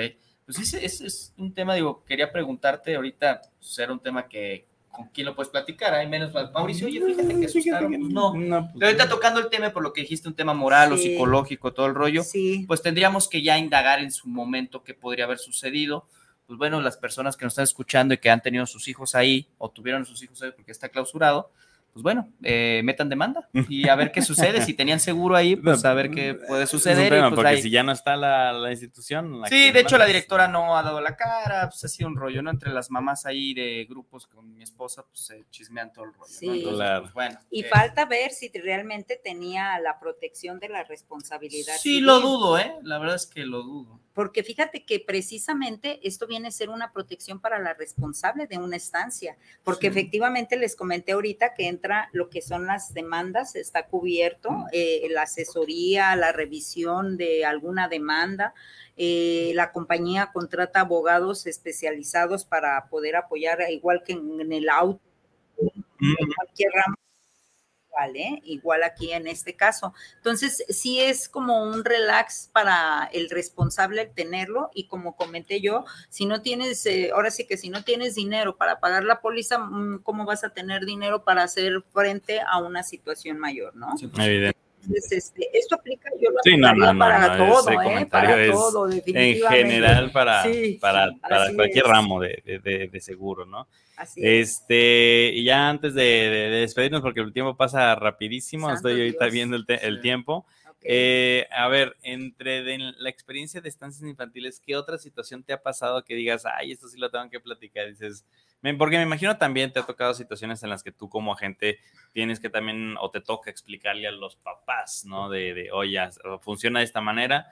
pues sí, es, es un tema, digo, quería preguntarte ahorita, pues era un tema que, ¿con quién lo puedes platicar? Hay menos Mauricio, oye, fíjate que eso está, pues no. no pues ahorita tocando el tema, por lo que dijiste, un tema moral o psicológico, todo el rollo, sí. pues tendríamos que ya indagar en su momento qué podría haber sucedido. Pues bueno, las personas que nos están escuchando y que han tenido sus hijos ahí o tuvieron sus hijos ahí porque está clausurado, pues bueno, eh, metan demanda y a ver qué sucede. Si tenían seguro ahí, pues a ver qué puede suceder. Pues, porque si ya no está la, institución. sí, de hecho la directora no ha dado la cara, pues ha sido un rollo, ¿no? Entre las mamás ahí de grupos con mi esposa, pues se chismean todo el rollo. Sí, claro. Pues, bueno. Y eh, falta ver si realmente tenía la protección de la responsabilidad. Sí, lo dudo, ¿eh? La verdad es que lo dudo porque fíjate que precisamente esto viene a ser una protección para la responsable de una estancia, porque efectivamente les comenté ahorita que entra lo que son las demandas, está cubierto, eh, la asesoría, la revisión de alguna demanda. Eh, la compañía contrata abogados especializados para poder apoyar, igual que en, el auto, en cualquier ramo ¿eh? Igual aquí en este caso. Entonces, sí es como un relax para el responsable el tenerlo y como comenté yo, si no tienes, eh, ahora sí que si no tienes dinero para pagar la póliza, mm, ¿cómo vas a tener dinero para hacer frente a una situación mayor, no? Evidente. Entonces, este, esto aplica, yo lo sí, no, no, para todo, ¿eh? para todo, definitivamente. En general, para, para, para cualquier ramo de, de, de, seguro, ¿no? Así este, y ya antes de, despedirnos, porque el tiempo pasa rapidísimo, estoy ahorita viendo el, el tiempo. Eh, a ver, entre la experiencia de estancias infantiles, ¿qué otra situación te ha pasado que digas, ay, esto sí lo tengo que platicar? Dices, porque me imagino también te ha tocado situaciones en las que tú como agente tienes que también, o te toca explicarle a los papás, ¿no? De, de oye, funciona de esta manera,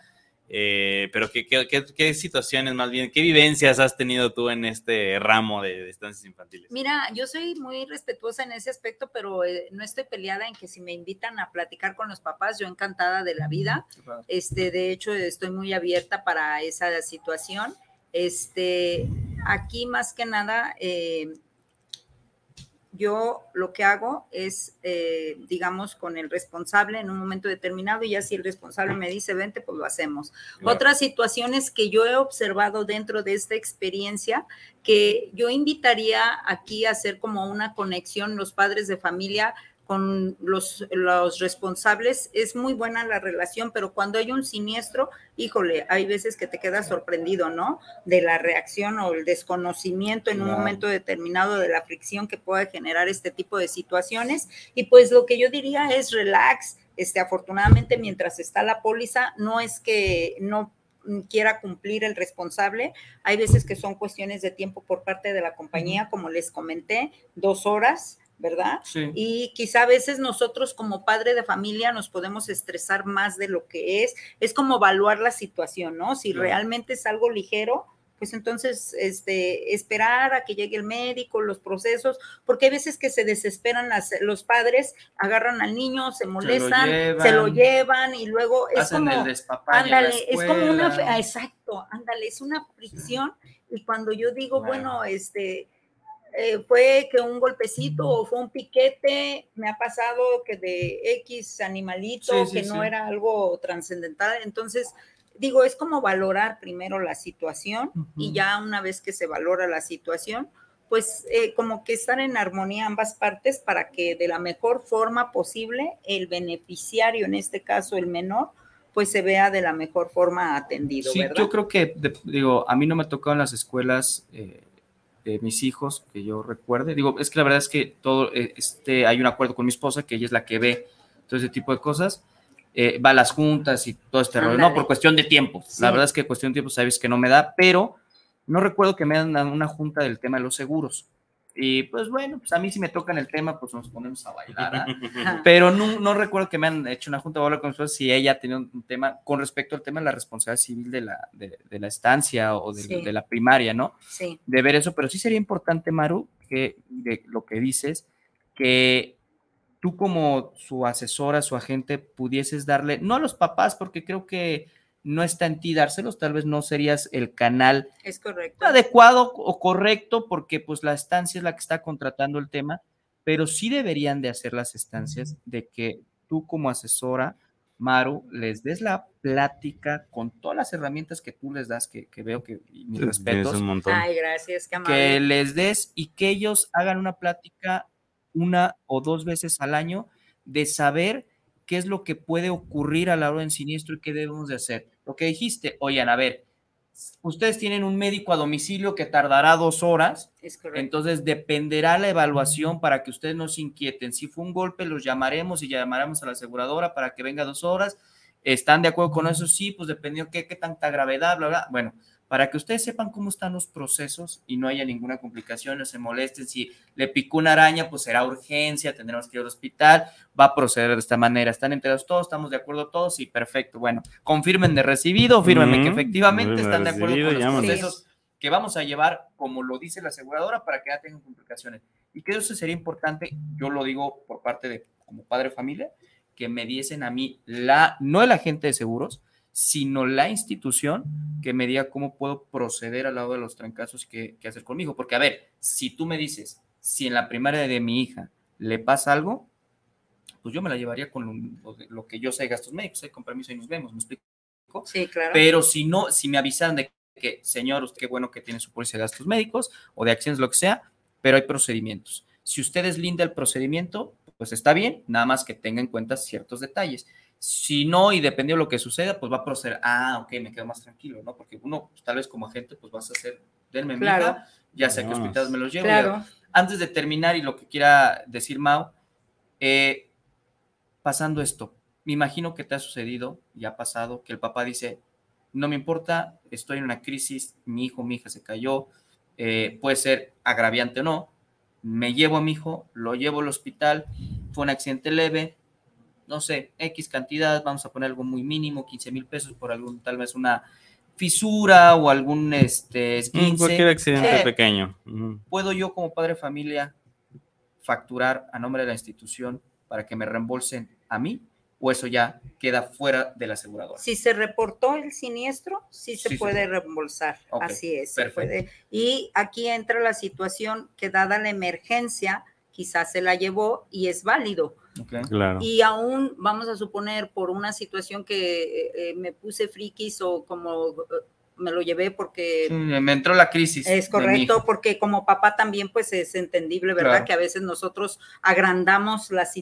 eh, pero ¿qué, qué, situaciones más bien, qué vivencias has tenido tú en este ramo de, estancias infantiles? Mira, yo soy muy respetuosa en ese aspecto, pero eh, no estoy peleada en que si me invitan a platicar con los papás, yo encantada de la vida. Este, de hecho, estoy muy abierta para esa situación. Este, aquí más que nada, eh, yo lo que hago es, eh, digamos, con el responsable en un momento determinado y ya si el responsable me dice, vente, pues lo hacemos. Otras situaciones que yo he observado dentro de esta experiencia, que yo invitaría aquí a hacer como una conexión los padres de familia con los, los, responsables es muy buena la relación, pero cuando hay un siniestro, híjole, hay veces que te quedas sorprendido, ¿no? De la reacción o el desconocimiento en un momento determinado de la fricción que puede generar este tipo de situaciones. Y pues lo que yo diría es relax. Este, afortunadamente, mientras está la póliza, no es que no quiera cumplir el responsable. Hay veces que son cuestiones de tiempo por parte de la compañía, como les comenté, dos horas ¿verdad? Y quizá a veces nosotros como padre de familia nos podemos estresar más de lo que es. Es como evaluar la situación, ¿no? Si realmente es algo ligero, pues entonces este, esperar a que llegue el médico, los procesos, porque hay veces que se desesperan las, los padres, agarran al niño, se molestan, se lo llevan, y luego es como, ándale, es como una, exacto, ándale, es una fricción, y cuando yo digo, bueno este, eh, fue que un golpecito o fue un piquete, me ha pasado que de X animalito, que no era algo trascendental, entonces digo, es como valorar primero la situación y ya una vez que se valora la situación, pues eh, como que estar en armonía ambas partes para que de la mejor forma posible el beneficiario, en este caso el menor, pues se vea de la mejor forma atendido, Sí, ¿verdad? yo creo que, de- digo, a mí no me tocó en las escuelas eh, de mis hijos, que yo recuerde. Digo, es que la verdad es que todo, eh, este, hay un acuerdo con mi esposa, que ella es la que ve todo ese tipo de cosas. Eh, va a las juntas y todo este rollo, no, por cuestión de tiempo. Sí. La verdad es que cuestión de tiempo, sabes que no me da, pero no recuerdo que me hagan una junta del tema de los seguros. Y pues bueno, pues a mí si me tocan el tema, pues nos ponemos a bailar. ¿ah? Ajá. Pero no, no recuerdo que me han hecho una junta de hablar con nosotros si ella tenido un tema con respecto al tema de la responsabilidad civil de la, de, de la estancia o de, Sí. de la primaria, ¿no? Sí, De ver eso, pero sí sería importante, Maru, que de lo que dices, que tú como su asesora, su agente, pudieses darle, no a los papás, porque creo que no está en ti dárselos, tal vez no serías el canal es correcto. adecuado o correcto porque pues la estancia es la que está contratando el tema, pero sí deberían de hacer las estancias de que tú como asesora, Maru, les des la plática con todas las herramientas que tú les das, que, que veo que y mis respetos, un montón. Ay, gracias, qué que les des y que ellos hagan una plática una o dos veces al año de saber qué es lo que puede ocurrir a la hora del siniestro y qué debemos de hacer. Lo que dijiste, oigan, a ver, ustedes tienen un médico a domicilio que tardará dos horas, Es entonces dependerá la evaluación para que ustedes no se inquieten. Si fue un golpe, los llamaremos y llamaremos a la aseguradora para que venga dos horas. ¿Están de acuerdo con eso? Sí, pues dependiendo qué, qué tanta gravedad, bla, bla. Bueno, para que ustedes sepan cómo están los procesos y no haya ninguna complicación, no se molesten. Si le picó una araña, pues será urgencia, tendremos que ir al hospital, va a proceder de esta manera. ¿Están enterados todos? ¿Estamos de acuerdo todos? Sí, perfecto. Bueno, confirmen de recibido, fírmenme que efectivamente están de acuerdo con los llámanos. procesos que vamos a llevar como lo dice la aseguradora para que no tengan complicaciones. Y que eso sería importante, yo lo digo por parte de como padre de familia, que me diesen a mí la, no el agente de seguros, sino la institución que me diga cómo puedo proceder al lado de los trancazos que, que hacer conmigo. Porque, a ver, si tú me dices, si en la primaria de mi hija le pasa algo, pues yo me la llevaría con lo, lo que yo sé de gastos médicos, ¿eh? con permiso y nos vemos, ¿me explico? Sí, claro. Pero si no, si me avisan de que, señor, usted qué bueno que tiene su póliza de gastos médicos o de acciones, lo que sea, pero hay procedimientos. Si usted es linda el procedimiento, pues está bien, nada más que tenga en cuenta ciertos detalles. Si no, y dependiendo de lo que suceda, pues va a proceder, ah, ok, me quedo más tranquilo, ¿no? Porque uno, pues, tal vez como agente, pues vas a hacer, denme mi Claro. hija, ya sé que hospitales me los llevo. claro. Antes de terminar y lo que quiera decir Mau, eh, pasando esto, me imagino que te ha sucedido y ha pasado que el papá dice, no me importa, estoy en una crisis, mi hijo, mi hija se cayó, eh, puede ser agraviante o no, me llevo a mi hijo, lo llevo al hospital, fue un accidente leve, no sé, X cantidad, vamos a poner algo muy mínimo, 15 mil pesos por algún, tal vez una fisura o algún este, Mm, esguince. Cualquier accidente Eh, pequeño. ¿Puedo yo como padre de familia facturar a nombre de la institución para que me reembolsen a mí? ¿O eso ya queda fuera de la aseguradora? Si se reportó el siniestro, sí se Sí puede reembolsar. Así es. se perfecto. puede. Y aquí entra la situación que dada la emergencia, quizás se la llevó y es válido. Claro. Y aún, vamos a suponer, por una situación que eh, eh, me puse frikis o como eh, me lo llevé porque Sí, me entró la crisis. es correcto, porque como papá también, pues es entendible, ¿verdad? Claro. Que a veces nosotros agrandamos las Totalmente,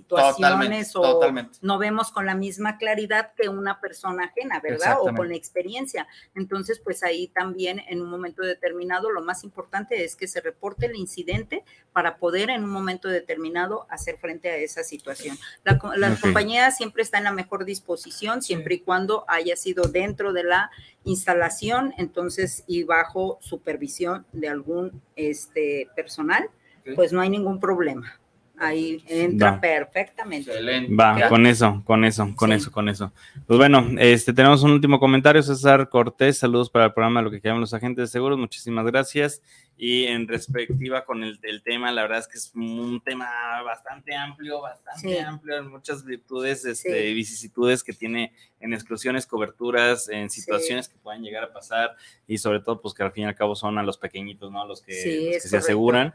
situaciones o totalmente. no vemos con la misma claridad que una persona ajena, ¿verdad? O con la experiencia. Entonces, pues ahí también en un momento determinado lo más importante es que se reporte el incidente para poder en un momento determinado hacer frente a esa situación. La, co- la Ok. compañía siempre está en la mejor disposición, siempre y cuando haya sido dentro de la instalación, entonces y bajo supervisión de algún este personal, pues no hay ningún problema. Ahí entra Va. perfectamente. Excelente. Va, Ya. con eso, con eso, con Sí. eso, con eso. Pues bueno, este tenemos un último comentario, César Cortés, saludos para el programa Lo que quedan los agentes de seguros, muchísimas gracias. Y en respectiva con el, el tema, la verdad es que es un tema bastante amplio, bastante Sí. amplio, en muchas virtudes, este, Sí. vicisitudes que tiene en exclusiones, coberturas, en situaciones que puedan llegar a pasar y sobre todo, pues que al fin y al cabo son a los pequeñitos, ¿no? Los que, Sí, los que es se correcto. aseguran.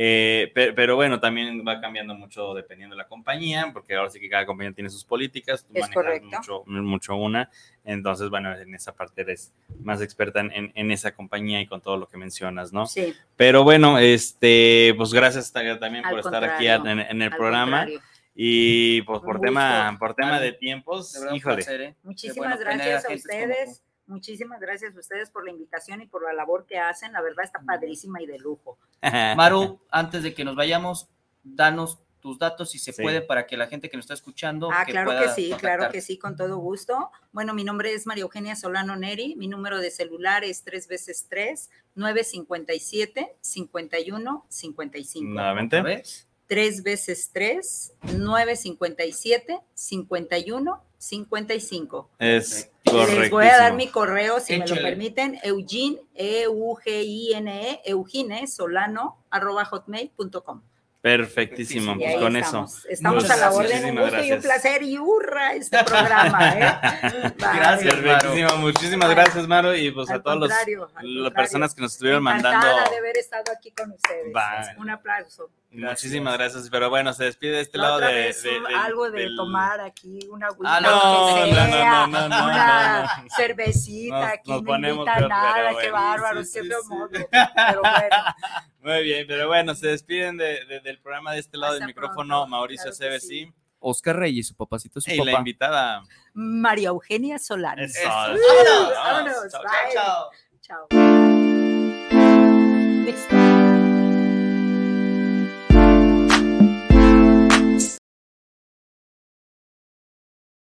Eh, pe- pero, bueno, también va cambiando mucho dependiendo de la compañía, porque ahora sí que cada compañía tiene sus políticas, tú Es manejas correcto. mucho, mucho una, entonces, bueno, en esa parte eres más experta en, en- esa compañía y con todo lo que mencionas, ¿no? Sí, Pero bueno, este, pues gracias ta- también Al por estar aquí en, el programa contrario. Y pues por Un tema, gusto. por tema de tiempos, De verdad, un híjole. placer, ¿eh? Muchísimas bueno gracias a como ustedes. Muchísimas gracias a ustedes por la invitación y por la labor que hacen. La verdad está padrísima y de lujo. Maru, antes de que nos vayamos, danos tus datos si se Sí. puede para que la gente que nos está escuchando. Ah, claro pueda que sí, claro que sí, con todo gusto. Bueno, mi nombre es María Eugenia Solano Neri, mi número de celular es 3 veces 3, 957 51 55. Nuevamente. ¿Otra vez? 3 veces 3, 957 51 55. Es Les voy a dar mi correo, si me lo permiten, Eugene, E-U-G-I-N-E, Eugene Solano, arroba hotmail.com. Perfectísimo, pues con estamos. eso. Estamos Muchas a la gracias. orden, un gusto y un gracias. placer y hurra este programa, ¿eh? Gracias. Perfectísimo, muchísimas gracias, Maro, y pues a Al todas contrario, al las personas que nos estuvieron Encantada mandando. de haber estado aquí con ustedes. Bye. Un aplauso. Muchísimas gracias, pero bueno, se despide de este La lado de, vez, de- del- algo de del- tomar aquí, una agüita, Ah, no, que sea, no, no, no, una no, no. cervecita, Nos- aquí nos no ponemos nada, pero qué bárbaro, sí, feo sí. modo. Pero bueno, Muy bien, pero bueno, se despiden de- de- del programa de este lado Hasta del micrófono pronto, Mauricio claro sí. Oscar Reyes, su papacito, su y la invitada. María Eugenia Solano. Eso. Eso. Vámonos, Vámonos, Chao, bye. chao. Chao.